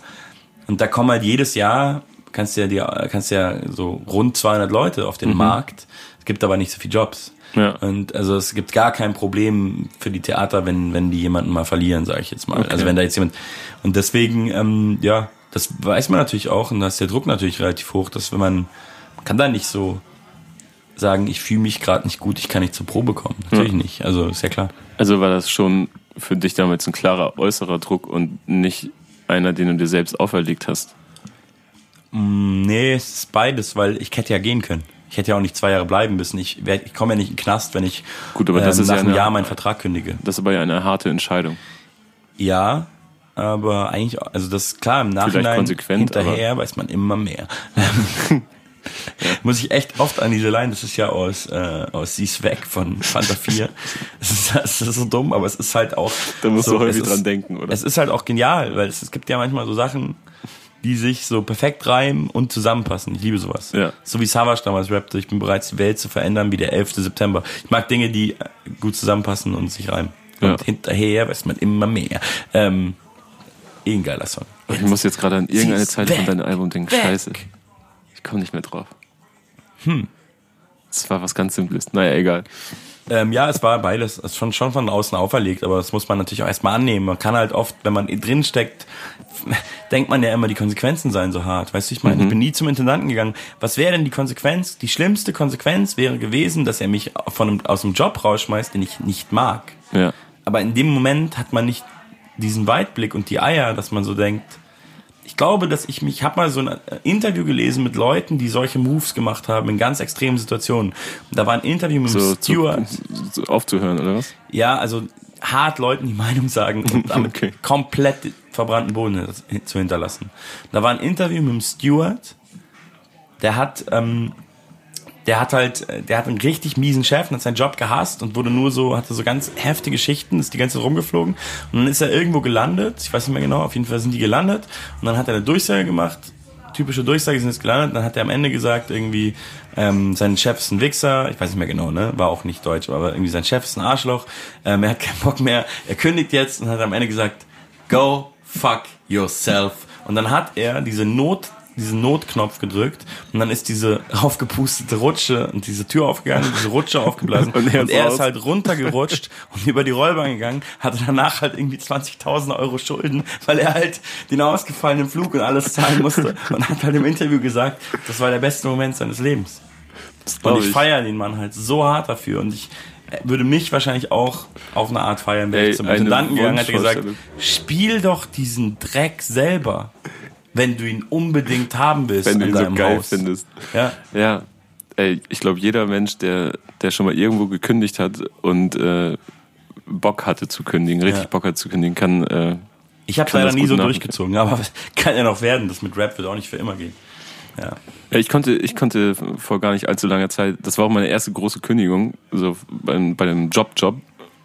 Und da kommen halt jedes Jahr, kannst ja, die, kannst ja so rund 200 Leute auf den mhm. Markt. Es gibt aber nicht so viele Jobs. Ja. Und also es gibt gar kein Problem für die Theater, wenn, wenn die jemanden mal verlieren, sage ich jetzt mal. Okay. Also wenn da jetzt jemand. Und deswegen, ähm, ja, das weiß man natürlich auch und da ist der Druck natürlich relativ hoch, dass wenn man, kann da nicht so sagen, ich fühle mich gerade nicht gut, ich kann nicht zur Probe kommen. Natürlich ja. nicht, also ist ja klar. Also war das schon für dich damals ein klarer äußerer Druck und nicht einer, den du dir selbst auferlegt hast? Mm, nee, es ist beides, weil ich hätte ja gehen können. Ich hätte ja auch nicht zwei Jahre bleiben müssen. Ich, ich komme ja nicht in den Knast, wenn ich Gut, aber das ähm, ist nach ja einem eine, Jahr meinen Vertrag kündige. Das ist aber ja eine harte Entscheidung. Ja, aber eigentlich, also das klar, im Nachhinein hinterher weiß man immer mehr. Muss ich echt oft an diese Line, das ist ja aus, äh, aus Sie's weg von Fanta 4. Das ist, das ist so dumm, aber es ist halt auch. Da musst so, du häufig dran denken, oder? Es ist halt auch genial, weil es, es gibt ja manchmal so Sachen, die sich so perfekt reimen und zusammenpassen. Ich liebe sowas. Ja. So wie Savage damals rappte, ich bin bereit, die Welt zu verändern wie der 11. September. Ich mag Dinge, die gut zusammenpassen und sich reimen. Und ja. hinterher weiß man immer mehr. Ähm, Eh ein geiler Song. Ich muss jetzt gerade an irgendeine Zeit von deinem Album denken. Weg. Scheiße. Ich komme nicht mehr drauf. Hm. Das war was ganz Simples. Naja, egal. Ähm, ja, es war beides. Es ist schon, schon von außen auferlegt, aber das muss man natürlich auch erstmal annehmen. Man kann halt oft, wenn man drin steckt, denkt man ja immer, die Konsequenzen seien so hart. Weißt du, ich meine, mhm. ich bin nie zum Intendanten gegangen. Was wäre denn die Konsequenz? Die schlimmste Konsequenz wäre gewesen, dass er mich von einem, aus dem Job rausschmeißt, den ich nicht mag. Ja. Aber in dem Moment hat man nicht diesen Weitblick und die Eier, dass man so denkt, ich glaube, dass ich mich, ich habe mal so ein Interview gelesen mit Leuten, die solche Moves gemacht haben in ganz extremen Situationen. Da war ein Interview mit so, Stewart. So aufzuhören, oder was? Ja, also hart Leuten die Meinung sagen und damit okay. komplett verbrannten Boden zu hinterlassen. Da war ein Interview mit dem Stewart, der hat ähm, der hat halt, der hat einen richtig miesen Chef und hat seinen Job gehasst und wurde nur so, hatte so ganz heftige Schichten, ist die ganze Zeit rumgeflogen und dann ist er irgendwo gelandet, ich weiß nicht mehr genau, auf jeden Fall sind die gelandet und dann hat er eine Durchsage gemacht typische Durchsage, sind jetzt gelandet. Dann hat er am Ende gesagt, irgendwie, ähm, sein Chef ist ein Wichser, ich weiß nicht mehr genau, ne? War auch nicht deutsch, aber irgendwie sein Chef ist ein Arschloch, ähm, er hat keinen Bock mehr, er kündigt jetzt und hat am Ende gesagt, go fuck yourself. Und dann hat er diese Not diesen Notknopf gedrückt und dann ist diese aufgepustete Rutsche und diese Tür aufgegangen, diese Rutsche aufgeblasen und, und er ist halt runtergerutscht und über die Rollbahn gegangen, hatte danach halt irgendwie 20.000 Euro Schulden, weil er halt den ausgefallenen Flug und alles zahlen musste und hat halt im Interview gesagt, das war der beste Moment seines Lebens. Und ich, ich. feiere den Mann halt so hart dafür und ich würde mich wahrscheinlich auch auf eine Art feiern, wenn ich zum Intendanten gegangen hätte gesagt, spiel doch diesen Dreck selber wenn du ihn unbedingt haben willst. Wenn du ihn so geil Haus. findest. Ja. Ja. Ey, ich glaube, jeder Mensch, der, der schon mal irgendwo gekündigt hat und äh, Bock hatte zu kündigen, richtig ja. Bock hat zu kündigen, kann. Äh, ich habe leider nie so durchgezogen, aber kann ja noch werden. Das mit Rap wird auch nicht für immer gehen. Ja. ja. Ich konnte, ich konnte vor gar nicht allzu langer Zeit, das war auch meine erste große Kündigung, so bei, bei dem Job-Job.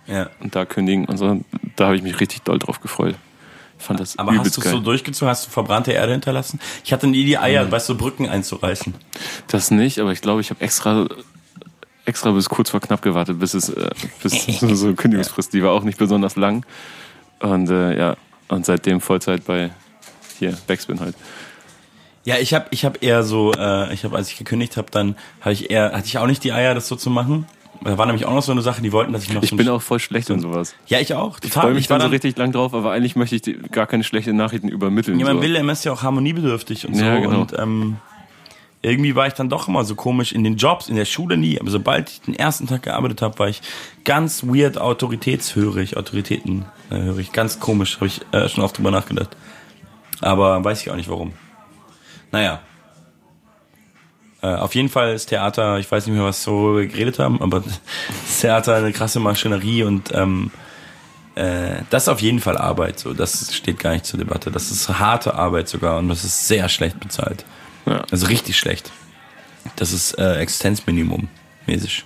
Ja. Und da kündigen und so, da habe ich mich richtig doll drauf gefreut fand das Aber hast du es so durchgezogen? Hast du verbrannte Erde hinterlassen? Ich hatte nie die Eier, mhm. weißt du, Brücken einzureißen. Das nicht, aber ich glaube, ich habe extra extra bis kurz vor knapp gewartet, bis es äh, bis so eine Kündigungsfrist, die war auch nicht besonders lang. Und äh, ja, und seitdem Vollzeit bei hier Backspin halt. Ja, ich habe ich hab eher so, äh, ich habe als ich gekündigt habe, dann hatte ich eher hatte ich auch nicht die Eier, das so zu machen. Da war nämlich auch noch so eine Sache, die wollten, dass ich noch. Ich so bin auch voll schlecht in sowas. Ja, ich auch. Total. Ich freue mich ich dann, dann so richtig lang drauf, aber eigentlich möchte ich gar keine schlechten Nachrichten übermitteln. Ja, man so. will, ist ja auch harmoniebedürftig und so. Ja, genau. Und ähm, irgendwie war ich dann doch immer so komisch in den Jobs, in der Schule nie, aber sobald ich den ersten Tag gearbeitet habe, war ich ganz weird autoritätshörig, Autoritäten äh. Ganz komisch, habe ich äh, schon oft drüber nachgedacht. Aber weiß ich auch nicht warum. Naja, äh, auf jeden Fall ist Theater, ich weiß nicht mehr, was so geredet haben, aber Theater eine krasse Maschinerie und ähm, äh, das ist auf jeden Fall Arbeit. So, das steht gar nicht zur Debatte. Das ist harte Arbeit sogar und das ist sehr schlecht bezahlt. Ja. Also richtig schlecht. Das ist äh, Existenzminimum mäßig.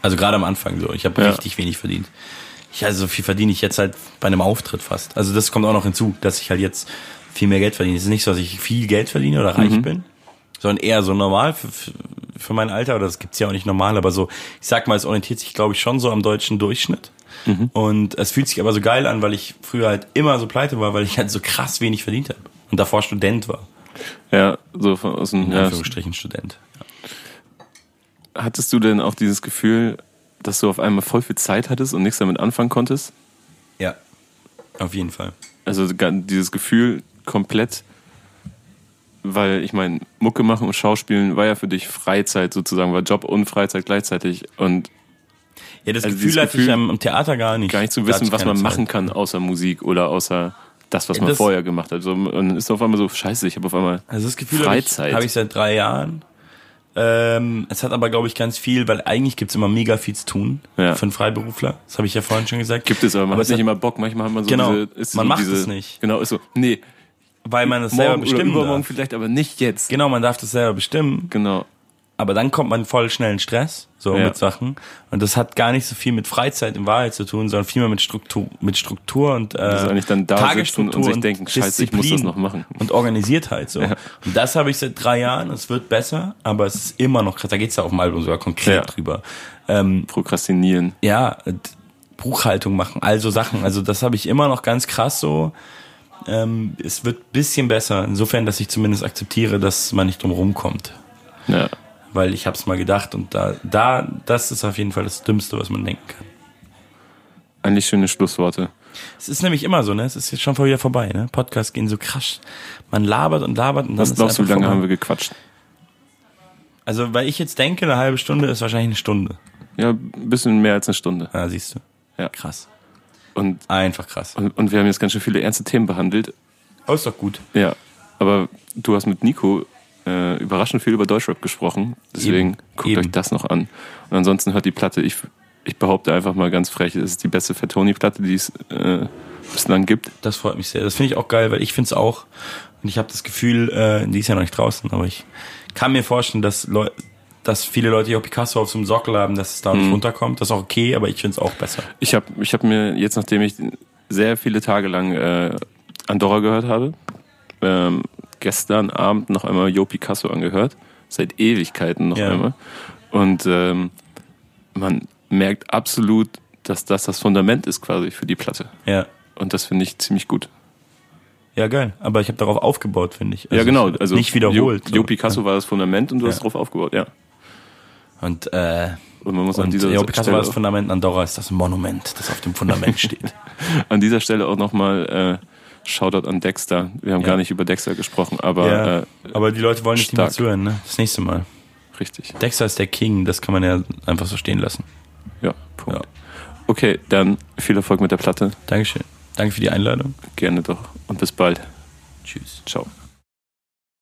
Also gerade am Anfang so. Ich habe ja. richtig wenig verdient. Ich, also so viel verdiene ich jetzt halt bei einem Auftritt fast. Also das kommt auch noch hinzu, dass ich halt jetzt viel mehr Geld verdiene. Es ist nicht so, dass ich viel Geld verdiene oder reich mhm. bin, sondern eher so normal für, für mein Alter, oder das gibt's ja auch nicht normal, aber so, ich sag mal, es orientiert sich, glaube ich, schon so am deutschen Durchschnitt. Mhm. Und es fühlt sich aber so geil an, weil ich früher halt immer so pleite war, weil ich halt so krass wenig verdient habe und davor Student war. Ja, so von aus dem In Anführungsstrichen ja. Student. Ja. Hattest du denn auch dieses Gefühl, dass du auf einmal voll viel Zeit hattest und nichts damit anfangen konntest? Ja, auf jeden Fall. Also dieses Gefühl komplett weil ich meine, Mucke machen und Schauspielen war ja für dich Freizeit sozusagen, war Job und Freizeit gleichzeitig. Und ja, das also Gefühl hatte ich am, Theater gar nicht. Gar nicht zu wissen, was man Zeit. machen kann, außer Musik oder außer das, was man das vorher gemacht hat. So, und dann ist auf einmal so, scheiße, ich habe auf einmal also das Gefühl Freizeit. Habe ich, hab ich seit drei Jahren. Ähm, es hat aber, glaube ich, ganz viel, weil eigentlich gibt's immer mega viel zu tun ja. für einen Freiberufler. Das habe ich ja vorhin schon gesagt. Gibt es, aber man aber hat nicht immer Bock. Manchmal hat man so genau, diese... Ist man so macht diese, es nicht. Genau, ist so, nee, weil man es selber bestimmen oder übermorgen darf. vielleicht, aber nicht jetzt. Genau, man darf das selber bestimmen. Genau. Aber dann kommt man voll schnell in Stress, so ja. mit Sachen. Und das hat gar nicht so viel mit Freizeit in Wahrheit zu tun, sondern viel mehr mit Struktur, mit Struktur und äh, ist eigentlich dann da Tagesstruktur und sich denken, scheiße, ich muss das noch machen. Und organisiert halt so. Ja. Und das habe ich seit drei Jahren. Es wird besser, aber es ist immer noch krass. Da geht's ja auf dem Album sogar konkret ja. drüber. Ähm, Prokrastinieren. Ja, Buchhaltung machen, also Sachen. Also das habe ich immer noch ganz krass so ähm, es wird bisschen besser, insofern, dass ich zumindest akzeptiere, dass man nicht drum rumkommt. Ja. Weil ich habe es mal gedacht und da, da, das ist auf jeden Fall das Dümmste, was man denken kann. Eigentlich schöne Schlussworte. Es ist nämlich immer so, ne? Es ist jetzt schon wieder vorbei, ne? Podcasts gehen so krass. Man labert und labert und dann Was glaubst du, wie lange vorbei. haben wir gequatscht? Also, weil ich jetzt denke, eine halbe Stunde ist wahrscheinlich eine Stunde. Ja, ein bisschen mehr als eine Stunde. Ja, siehst du. Ja. Krass. Und, Einfach krass. Und, und wir haben jetzt ganz schön viele ernste Themen behandelt. Oh, ist doch gut. Ja. Aber du hast mit Nico äh, überraschend viel über Deutschrap gesprochen. Deswegen Eben. guckt Eben. euch das noch an. Und ansonsten hört die Platte, ich, ich behaupte einfach mal ganz frech, es ist die beste Fatoni-Platte, die es äh, bislang gibt. Das freut mich sehr. Das finde ich auch geil, weil ich finde es auch. Und ich habe das Gefühl, äh, die ist ja noch nicht draußen, aber ich kann mir vorstellen, dass Leute dass viele Leute hier auch Picasso auf so einem Sockel haben, dass es da nicht mhm. runterkommt. Das ist auch okay, aber ich finde es auch besser. Ich habe ich hab mir jetzt, nachdem ich sehr viele Tage lang äh, Andorra gehört habe, ähm, gestern Abend noch einmal Joe Picasso angehört. Seit Ewigkeiten noch ja. einmal. Und ähm, man merkt absolut, dass das das Fundament ist quasi für die Platte. Ja. Und das finde ich ziemlich gut. Ja, geil. Aber ich habe darauf aufgebaut, finde ich. Also ja, genau. Also nicht wiederholt. Jo, jo Picasso war das Fundament und du ja. hast darauf aufgebaut, ja. Und, äh, und man muss und an dieser Jo Picasso Stelle war das Fundament, Andorra ist das Monument, das auf dem Fundament steht. an dieser Stelle auch nochmal äh, Shoutout an Dexter. Wir haben ja. gar nicht über Dexter gesprochen, aber. Ja, äh, aber die Leute wollen nicht mehr zuhören, ne? Das nächste Mal. Richtig. Dexter ist der King, das kann man ja einfach so stehen lassen. Ja, Punkt. Ja. Okay, dann viel Erfolg mit der Platte. Dankeschön. Danke für die Einladung. Gerne doch. Und bis bald. Tschüss. Ciao.